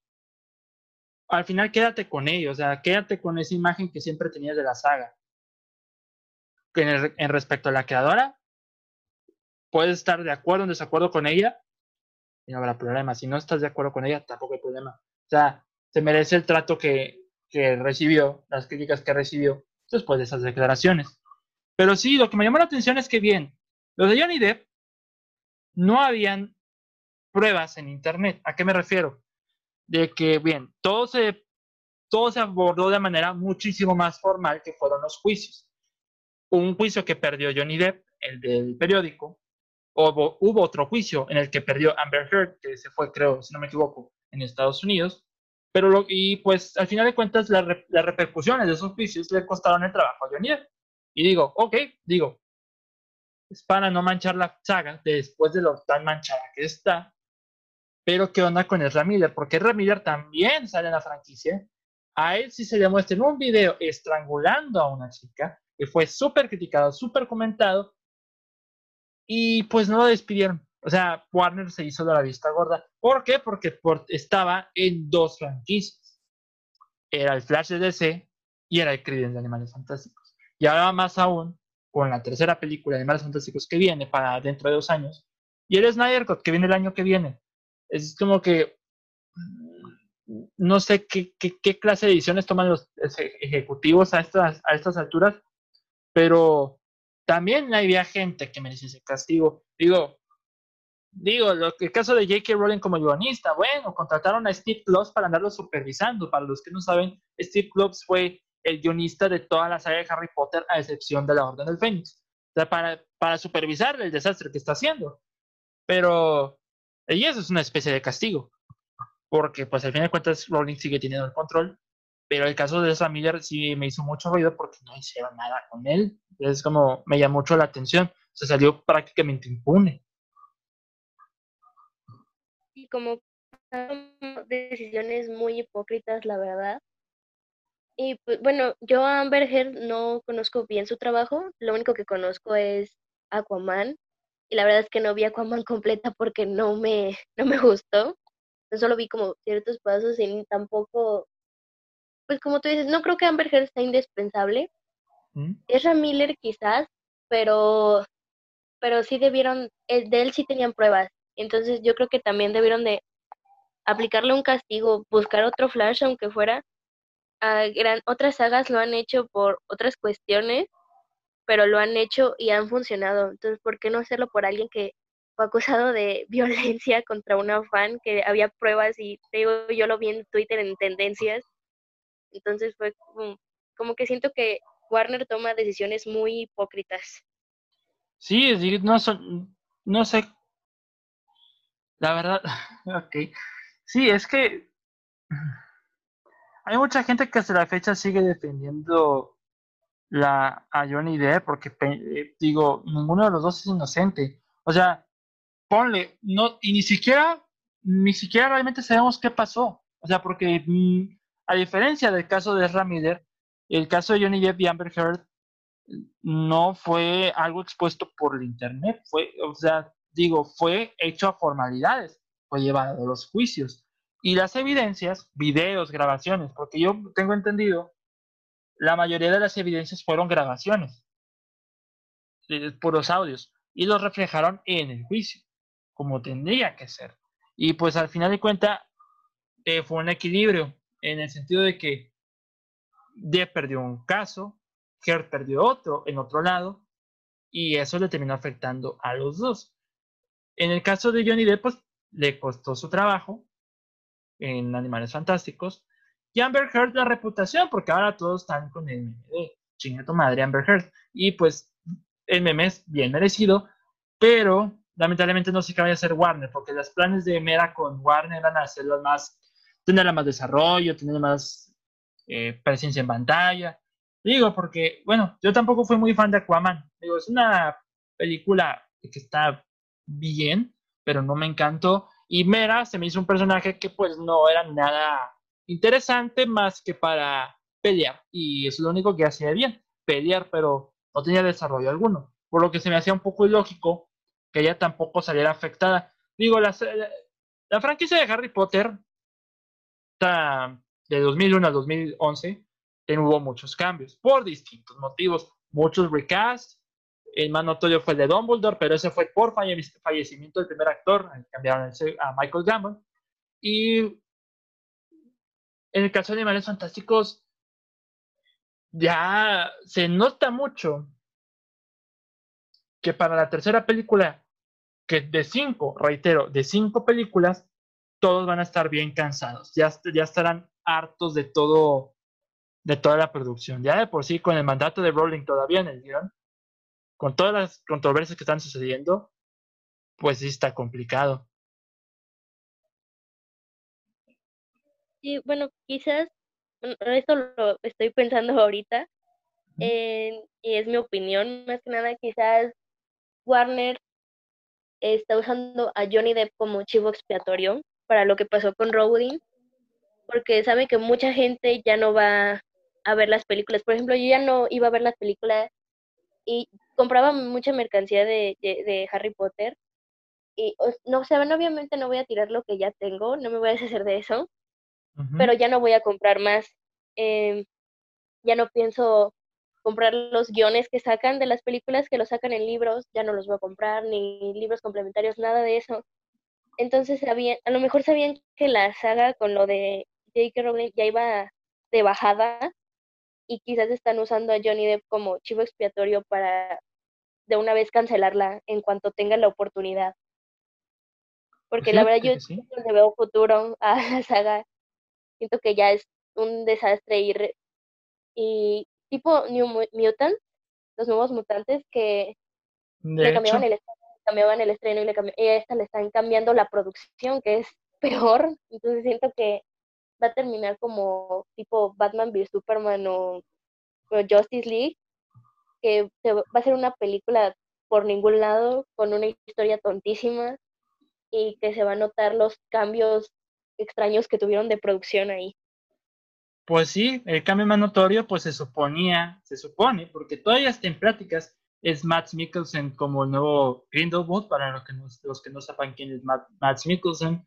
Al final quédate con ello, o sea, quédate con esa imagen que siempre tenías de la saga. En, en respecto a la creadora, puedes estar de acuerdo o en desacuerdo con ella y no habrá problema. Si no estás de acuerdo con ella, tampoco hay problema. O sea, se merece el trato que, que recibió, las críticas que recibió después de esas declaraciones. Pero sí, lo que me llamó la atención es que, bien, los de Johnny Depp no habían pruebas en Internet. ¿A qué me refiero? De que, bien, todo se, todo se abordó de manera muchísimo más formal que fueron los juicios. Un juicio que perdió Johnny Depp, el del periódico, hubo, hubo otro juicio en el que perdió Amber Heard, que se fue, creo, si no me equivoco, en Estados Unidos. Pero lo, y pues al final de cuentas las repercusiones de esos juicios le costaron el trabajo a Johnny Depp. Y digo, ok, digo, es para no manchar la saga después de lo tan manchada que está. Pero ¿qué onda con Ezra Miller? Porque Ezra Miller también sale en la franquicia. A él sí se le muestra en un video estrangulando a una chica, que fue súper criticado, súper comentado, y pues no lo despidieron. O sea, Warner se hizo de la vista gorda. ¿Por qué? Porque estaba en dos franquicias. Era el Flash DC y era el Creedence de Animales Fantásticos. Y ahora más aún con la tercera película de Animales Fantásticos que viene para dentro de dos años. Y el Snyder que viene el año que viene. Es como que mm, no sé qué, qué, clase de ediciones toman los ejecutivos a estas, a estas alturas, pero también había gente que merece ese castigo. Digo, digo, lo, el caso de J.K. Rowling como guionista, bueno, contrataron a Steve Kloss para andarlo supervisando. Para los que no saben, Steve Kloss fue el guionista de toda la saga de Harry Potter, a excepción de la Orden del Fénix. O sea, para, para supervisar el desastre que está haciendo. Pero, y eso es una especie de castigo. Porque, pues, al fin de cuentas, Rowling sigue teniendo el control. Pero el caso de esa Miller sí me hizo mucho ruido porque no hicieron nada con él. Es como, me llamó mucho la atención. Se salió prácticamente impune. Y como decisiones muy hipócritas, la verdad. Y pues, bueno, yo a Amber Heard no conozco bien su trabajo, lo único que conozco es Aquaman, y la verdad es que no vi Aquaman completa porque no me, no me gustó, solo vi como ciertos pasos y tampoco, pues como tú dices, no creo que Amber Heard sea indispensable, ¿Mm? es Miller quizás, pero, pero sí debieron, de él sí tenían pruebas, entonces yo creo que también debieron de aplicarle un castigo, buscar otro Flash aunque fuera, gran, otras sagas lo han hecho por otras cuestiones, pero lo han hecho y han funcionado. Entonces, ¿por qué no hacerlo por alguien que fue acusado de violencia contra una fan, que había pruebas y yo lo vi en Twitter en tendencias? Entonces fue como, que siento que Warner toma decisiones muy hipócritas. Sí, no, son, no sé. La verdad, ok. Sí, es que hay mucha gente que hasta la fecha sigue defendiendo la, a Johnny Depp, porque eh, digo, ninguno de los dos es inocente. O sea, ponle, no, y ni siquiera, ni siquiera realmente sabemos qué pasó. O sea, porque mm, a diferencia del caso de Ramírez, el caso de Johnny Depp y Amber Heard no fue algo expuesto por el internet, fue, o sea, digo, fue hecho a formalidades, fue llevado a los juicios. Y las evidencias, videos, grabaciones, porque yo tengo entendido, la mayoría de las evidencias fueron grabaciones, puros audios, y los reflejaron en el juicio, como tendría que ser. Y pues al final de cuentas, eh, fue un equilibrio, en el sentido de que Depp perdió un caso, Heard perdió otro en otro lado, y eso le terminó afectando a los dos. En el caso de Johnny Depp, pues le costó su trabajo en Animales Fantásticos, y Amber Heard la reputación, porque ahora todos están con el meme de chinga tu madre Amber Heard, y pues el meme es bien merecido, pero lamentablemente no vaya a hacer Warner, porque los planes de Mera con Warner a hacerlo más, tener más desarrollo, tener más eh, presencia en pantalla. Digo, porque, bueno, yo tampoco fui muy fan de Aquaman. Digo, es una película que está bien, pero no me encantó. Y Mera se me hizo un personaje que pues no era nada interesante más que para pelear. Y eso es lo único que hacía bien, pelear, pero no tenía desarrollo alguno. Por lo que se me hacía un poco ilógico que ella tampoco saliera afectada. Digo, la, la franquicia de Harry Potter de 2001 a 2011 hubo muchos cambios por distintos motivos, muchos recasts. El más notorio fue el de Dumbledore, pero ese fue por fallecimiento del primer actor, cambiaron a Michael Gambon. Y en el caso de Animales Fantásticos, ya se nota mucho que para la tercera película, que de cinco, reitero, de cinco películas, todos van a estar bien cansados, ya, ya estarán hartos de todo, de toda la producción. Ya de por sí, con el mandato de Rowling todavía en el guion, con todas las controversias que están sucediendo, pues sí está complicado. Sí, bueno, quizás, esto lo estoy pensando ahorita, y es mi opinión, más que nada, quizás Warner está usando a Johnny Depp como chivo expiatorio para lo que pasó con Rowling porque sabe que mucha gente ya no va a ver las películas. Por ejemplo, yo ya no iba a ver las películas y compraba mucha mercancía de, de, Harry Potter. Y no saben, obviamente no voy a tirar lo que ya tengo, no me voy a deshacer de eso, pero ya no voy a comprar más. Em, ya no pienso comprar los guiones que sacan de las películas, que los sacan en libros, ya no los voy a comprar, ni libros complementarios, nada de eso. Entonces sabían, a lo mejor sabían que la saga con lo de J.K. Rowling ya iba de bajada y quizás están usando a Johnny Depp como chivo expiatorio para de una vez cancelarla en cuanto tenga la oportunidad. Porque la verdad yo sí. le veo futuro a la saga. Siento que ya es un desastre y, y tipo New Mutant, los nuevos mutantes que le cambiaban el, cambiaban el estreno y, le y a esta le están cambiando la producción, que es peor. Entonces siento que va a terminar como tipo Batman vs Superman o, Justice League, que va a ser una película por ningún lado, con una historia tontísima y que se va a notar los cambios extraños que tuvieron de producción ahí. Pues sí, el cambio más notorio pues se suponía, se supone, porque todavía está en prácticas, es Matt Mikkelsen como el nuevo Grindelwald, para los que no, los que no sepan quién es Matt, Matt Mikkelsen,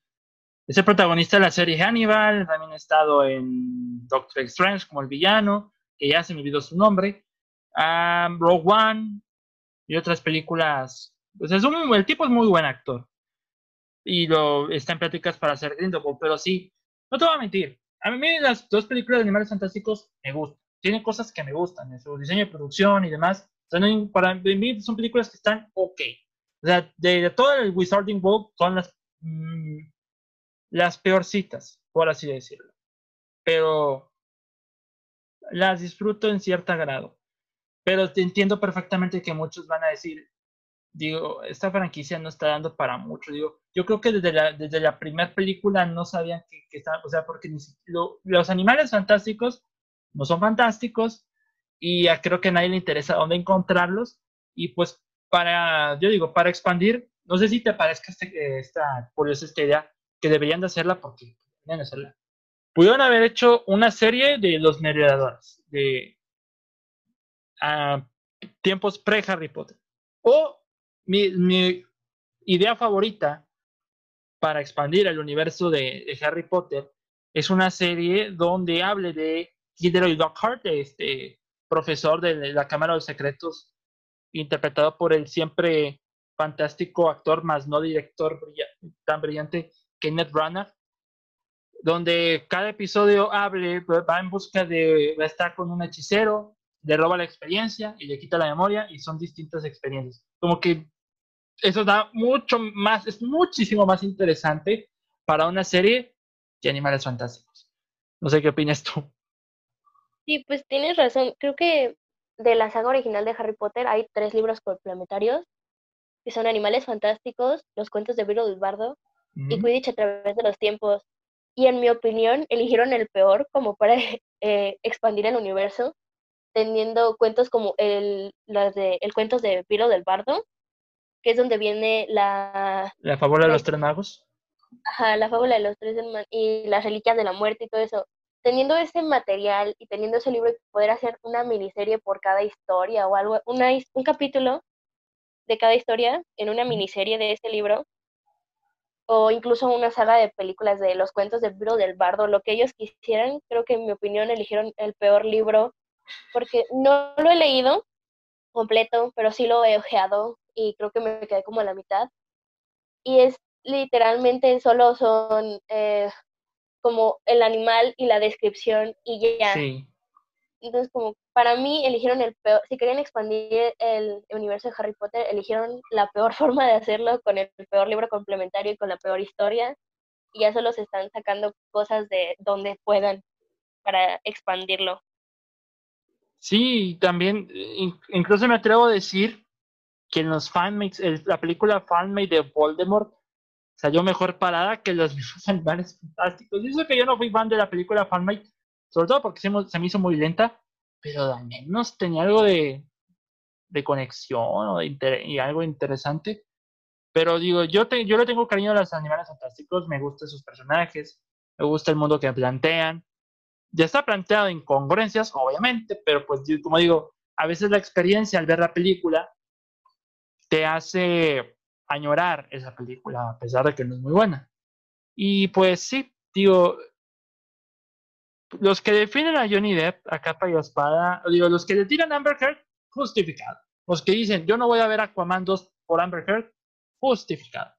es el protagonista de la serie Hannibal, también ha estado en Doctor Strange como el villano, que ya se me olvidó su nombre, um, Rogue One y otras películas. Pues el tipo es muy buen actor. Y lo está en pláticas para hacer Grindelwald, pero sí, no te voy a mentir. A mí las dos películas de Animales Fantásticos me gustan. Tienen cosas que me gustan, en su diseño de producción y demás. Para mí son películas que están ok. O sea, de, todo el Wizarding World son las mm, las peorcitas, por así decirlo. Pero las disfruto en cierto grado. Pero entiendo perfectamente que muchos van a decir, digo, esta franquicia no está dando para mucho. Digo, yo creo que desde la, desde la primera película no sabían que, que estaban, o sea, porque los animales fantásticos no son fantásticos y ya creo que a nadie le interesa dónde encontrarlos. Y pues para, yo digo, para expandir, no sé si te parezca este, esta curiosa esta idea, que deberían de hacerla porque deberían de hacerla. Pudieron haber hecho una serie de los merodeadores, de uh, tiempos pre-Harry Potter. O mi, idea favorita para expandir el universo de, Harry Potter es una serie donde hable de Gilderoy Lockhart, este profesor de la Cámara de los Secretos, interpretado por el siempre fantástico actor, más no director tan brillante, Kenneth Branagh, donde cada episodio hable, va en busca de, va a estar con un hechicero, le roba la experiencia y le quita la memoria y son distintas experiencias. Como que eso da mucho más, es muchísimo más interesante para una serie que Animales Fantásticos. No sé qué opinas tú. Sí, pues tienes razón. Creo que de la saga original de Harry Potter hay tres libros complementarios, que son Animales Fantásticos, Los Cuentos de Viro del Bardo y Quidditch a través de los tiempos. Y en mi opinión, eligieron el peor como para eh, expandir el universo, teniendo cuentos como el, las de, el cuentos de Viro del Bardo, que es donde viene la... La fábula de los tres magos. Ajá, la fábula de los tres y las reliquias de la muerte y todo eso teniendo ese material y teniendo ese libro, poder hacer una miniserie por cada historia o algo, una, un capítulo de cada historia en una miniserie de ese libro, o incluso una saga de películas de los cuentos del libro del bardo, lo que ellos quisieran, creo que en mi opinión eligieron el peor libro, porque no lo he leído completo, pero sí lo he ojeado y creo que me quedé como a la mitad. Y es literalmente solo son eh, como el animal y la descripción y ya. Sí. Entonces, como para mí eligieron el peor, si querían expandir el universo de Harry Potter, eligieron la peor forma de hacerlo con el peor libro complementario y con la peor historia. Y ya solo se están sacando cosas de donde puedan para expandirlo. Sí, también, incluso me atrevo a decir que en los fanmates, la película fanmate de Voldemort salió mejor parada que los mismos animales fantásticos. Y eso que yo no fui fan de la película Fanmate, sobre todo porque se, me hizo muy lenta, pero al menos tenía algo de, de conexión o de y algo interesante. Pero digo, yo, te, yo le tengo cariño a los animales fantásticos, me gustan sus personajes, me gusta el mundo que plantean. Ya está planteado incongruencias, obviamente, pero pues como digo, a veces la experiencia al ver la película te hace añorar esa película, a pesar de que no es muy buena. Y pues sí, digo, los que definen a Johnny Depp a capa y espada, digo, los que le tiran a Amber Heard, justificado. Los que dicen, yo no voy a ver Aquaman 2 por Amber Heard, justificado.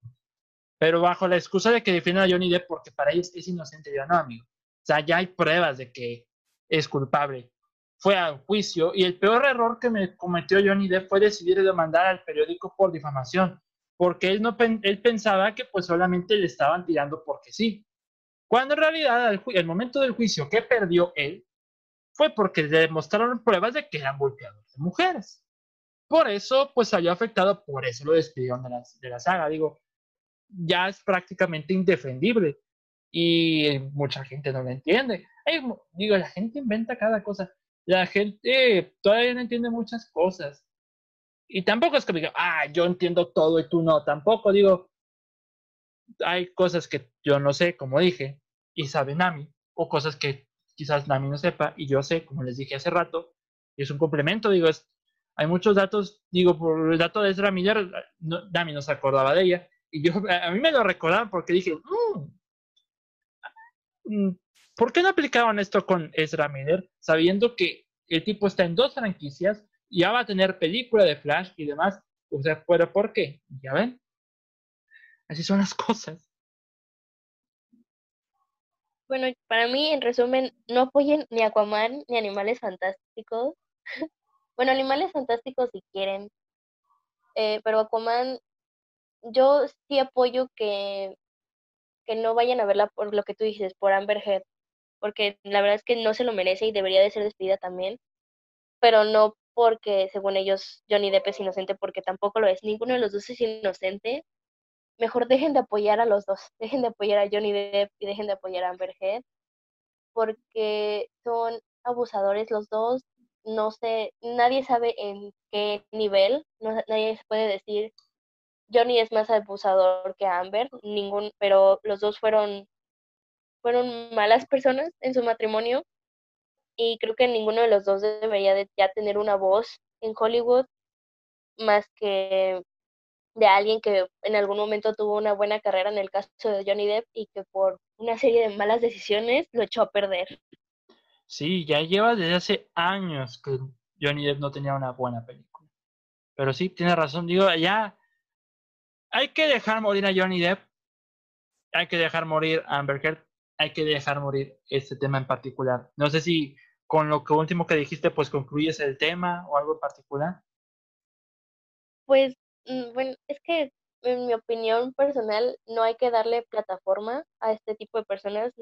Pero bajo la excusa de que defienden a Johnny Depp porque para ellos es inocente, yo no, amigo. O sea, ya hay pruebas de que es culpable. Fue a juicio y el peor error que me cometió Johnny Depp fue decidir demandar al periódico por difamación porque él, no, él pensaba que pues solamente le estaban tirando porque sí. Cuando en realidad el, momento del juicio que perdió él fue porque le demostraron pruebas de que eran golpeadores de mujeres. Por eso pues salió afectado, por eso lo despidieron de la, de la saga. Digo, ya es prácticamente indefendible y mucha gente no lo entiende. digo, la gente inventa cada cosa. La gente todavía no entiende muchas cosas. Y tampoco es que diga, ah, yo entiendo todo y tú no, tampoco digo, hay cosas que yo no sé, como dije, y sabe Nami, o cosas que quizás Nami no sepa y yo sé, como les dije hace rato, y es un complemento, digo, es, hay muchos datos, digo, por el dato de Ezra Miller, Nami no se acordaba de ella, y yo, a mí me lo recordaban porque dije, mm, mm, ¿por qué no aplicaron esto con Ezra Miller, sabiendo que el tipo está en dos franquicias, ya va a tener película de Flash y demás. O sea, pero ¿por qué? Ya ven. Así son las cosas. Bueno, para mí, en resumen, no apoyen ni Aquaman ni Animales Fantásticos. bueno, Animales Fantásticos si quieren. Eh, pero Aquaman, yo sí apoyo que, que no vayan a verla por lo que tú dices, por Amber Heard. Porque la verdad es que no se lo merece y debería de ser despedida también. Pero no porque según ellos Johnny Depp es inocente porque tampoco lo es. Ninguno de los dos es inocente. Mejor dejen de apoyar a los dos. Dejen de apoyar a Johnny Depp y dejen de apoyar a Amber Heard porque son abusadores los dos. no sé, nadie sabe en qué nivel, no, nadie puede decir Johnny es más abusador que Amber, ningún, pero los dos fueron fueron malas personas en su matrimonio y creo que ninguno de los dos debería de ya tener una voz en Hollywood más que de alguien que en algún momento tuvo una buena carrera en el caso de Johnny Depp y que por una serie de malas decisiones lo echó a perder. Sí, ya lleva desde hace años que Johnny Depp no tenía una buena película. Pero sí, tiene razón, digo, ya hay que dejar morir a Johnny Depp, hay que dejar morir a Amber Heard, hay que dejar morir este tema en particular. No sé si con lo que último que dijiste, pues concluyes el tema o algo en particular. Pues, mm, bueno, es que en mi opinión personal no hay que darle plataforma a este tipo de personas.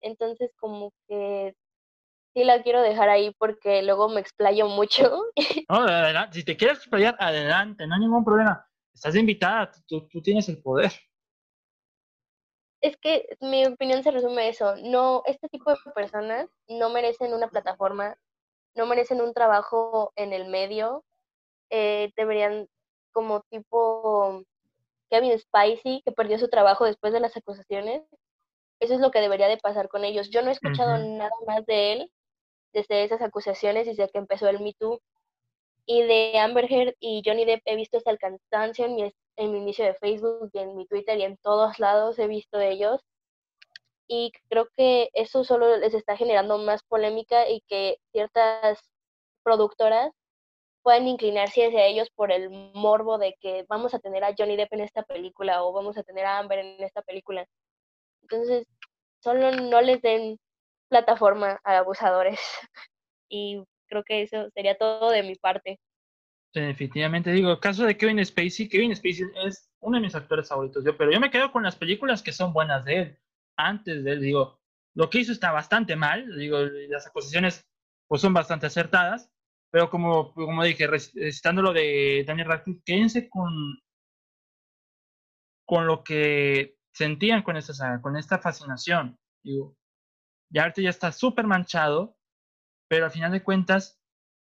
Entonces, como que sí la quiero dejar ahí porque luego me explayo mucho. No, adelante. Si te quieres explayar, adelante, no hay ningún problema. Estás invitada, tú, tú tienes el poder es que mi opinión se resume a eso. No, este tipo de personas no merecen una plataforma, no merecen un trabajo en el medio. Eh, deberían, como tipo Kevin Spacey, que perdió su trabajo después de las acusaciones. Eso es lo que debería de pasar con ellos. Yo no he escuchado nada más de él desde esas acusaciones, desde que empezó el Me Too. Y de Amber Heard y Johnny Depp he visto hasta el cansancio en mi, en mi inicio de Facebook y en mi Twitter y en todos lados he visto de ellos. Y creo que eso solo les está generando más polémica y que ciertas productoras puedan inclinarse hacia ellos por el morbo de que vamos a tener a Johnny Depp en esta película o vamos a tener a Amber en esta película. Entonces, solo no les den plataforma a abusadores. Y creo que eso sería todo de mi parte. Definitivamente digo, el caso de Kevin Spacey, Kevin Spacey es uno de mis actores favoritos, yo, pero yo me quedo con las películas que son buenas de él. Antes de él, digo, lo que hizo está bastante mal, digo, las acusaciones pues son bastante acertadas, pero como, como dije, estando lo de Daniel Radcliffe, quédense con, con lo que sentían con esta saga, con esta fascinación. Digo, ya ahorita ya está súper manchado, pero al final de cuentas,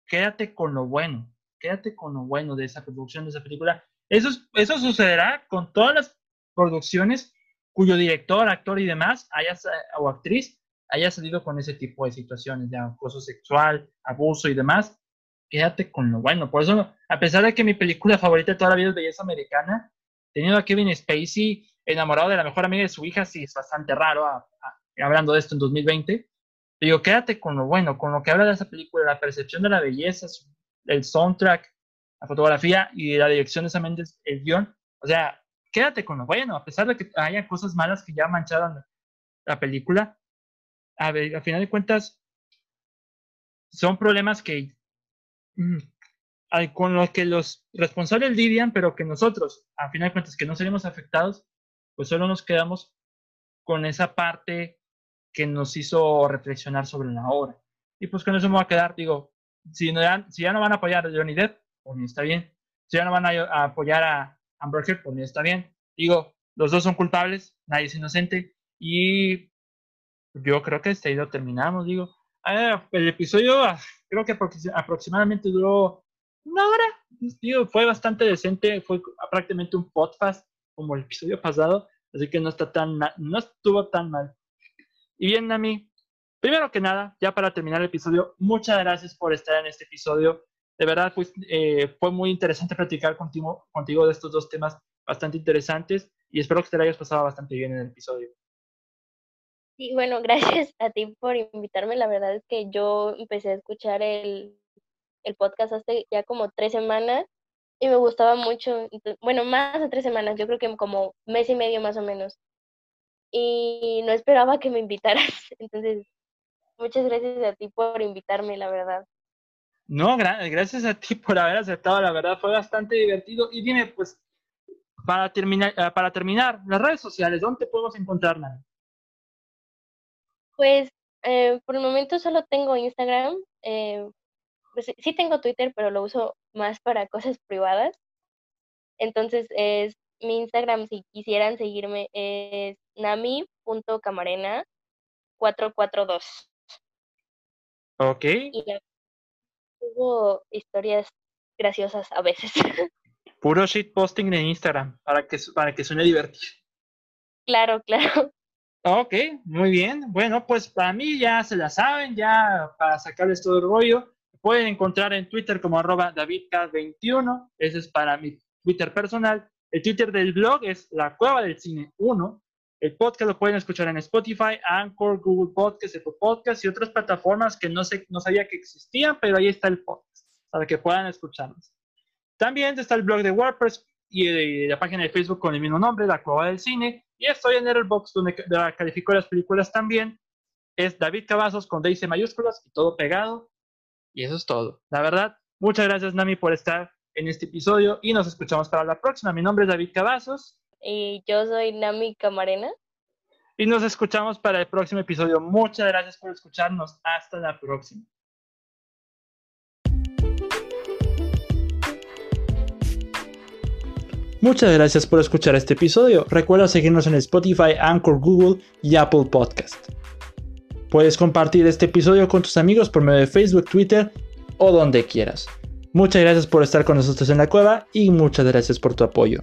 quédate con lo bueno quédate con lo bueno de esa producción, de esa película. Eso, eso sucederá con todas las producciones cuyo director, actor y demás, haya, o actriz, haya salido con ese tipo de situaciones de acoso sexual, abuso y demás. Quédate con lo bueno. Por eso, a pesar de que mi película favorita de toda la vida es Belleza Americana, teniendo a Kevin Spacey enamorado de la mejor amiga de su hija, sí es bastante raro, hablando de esto en 2020. Digo, quédate con lo bueno, con lo que habla de esa película, la percepción de la belleza, el soundtrack, la fotografía y la dirección de esa Mendes, el guion. O sea, quédate con lo bueno, a pesar de que haya cosas malas que ya mancharon la película. A ver, al final de cuentas, son problemas que mm, con los que los responsables lidian, pero que nosotros, a final de cuentas, que no seremos afectados, pues solo nos quedamos con esa parte que nos hizo reflexionar sobre la obra. Y pues con eso me voy a quedar, digo, si, ya no van a apoyar a Johnny Depp, pues ni está bien. Si ya no van a, apoyar a Amber Heard, pues ni está bien. Digo, los dos son culpables, nadie es inocente. Y yo creo que este video terminamos, digo. el episodio ah, creo que aproximadamente duró una hora. Digo, fue bastante decente, fue prácticamente un podcast como el episodio pasado, así que no está tan no estuvo tan mal. Y bien, Nami, Primero que nada, ya para terminar el episodio, muchas gracias por estar en este episodio. De verdad, pues, eh, fue muy interesante platicar contigo, contigo de estos dos temas bastante interesantes y espero que te lo hayas pasado bastante bien en el episodio. Sí, bueno, gracias a ti por invitarme. La verdad es que yo empecé a escuchar el, el podcast hace ya como tres semanas y me gustaba mucho. Bueno, más de tres semanas, yo creo que como mes y medio más o menos. Y no esperaba que me invitaras. Entonces, Muchas gracias a ti por invitarme, la verdad. No, gracias a ti por haber aceptado, la verdad fue bastante divertido. Y dime, pues, para terminar, eh, para terminar las redes sociales, ¿dónde te podemos encontrar, Pues, eh, por el momento solo tengo Instagram. Eh, pues, sí tengo Twitter, pero lo uso más para cosas privadas. Entonces, es mi Instagram, si quisieran seguirme, es nami.camarena442. Ok. subo historias graciosas a veces. Puro shitposting en Instagram para que, para que suene divertido. Claro, claro. Ok, muy bien. Bueno, pues para mí ya se la saben, ya para sacarles todo el rollo. Pueden encontrar en Twitter como arroba DavidK21. Ese es para mi Twitter personal. El Twitter del blog es La Cueva del Cine 1. El podcast lo pueden escuchar en Spotify, Anchor, Google Podcast, Apple Podcast y otras plataformas que no, sabía que existían, pero ahí está el podcast para que puedan escucharnos. También está el blog de WordPress y eh, la página de Facebook con el mismo nombre, La Cueva del Cine. Y estoy en Letterboxd donde califico las películas también. Es David Cavazos con D mayúsculas y todo pegado. Y eso es todo. La verdad, muchas gracias Nami por estar en este episodio y nos escuchamos para la próxima. Mi nombre es David Cavazos. Y yo soy Nami Camarena. Y nos escuchamos para el próximo episodio. Muchas gracias por escucharnos. Hasta la próxima. Muchas gracias por escuchar este episodio. Recuerda seguirnos en Spotify, Anchor, Google y Apple Podcast. Puedes compartir este episodio con tus amigos por medio de Facebook, Twitter o donde quieras. Muchas gracias por estar con nosotros en la cueva y muchas gracias por tu apoyo.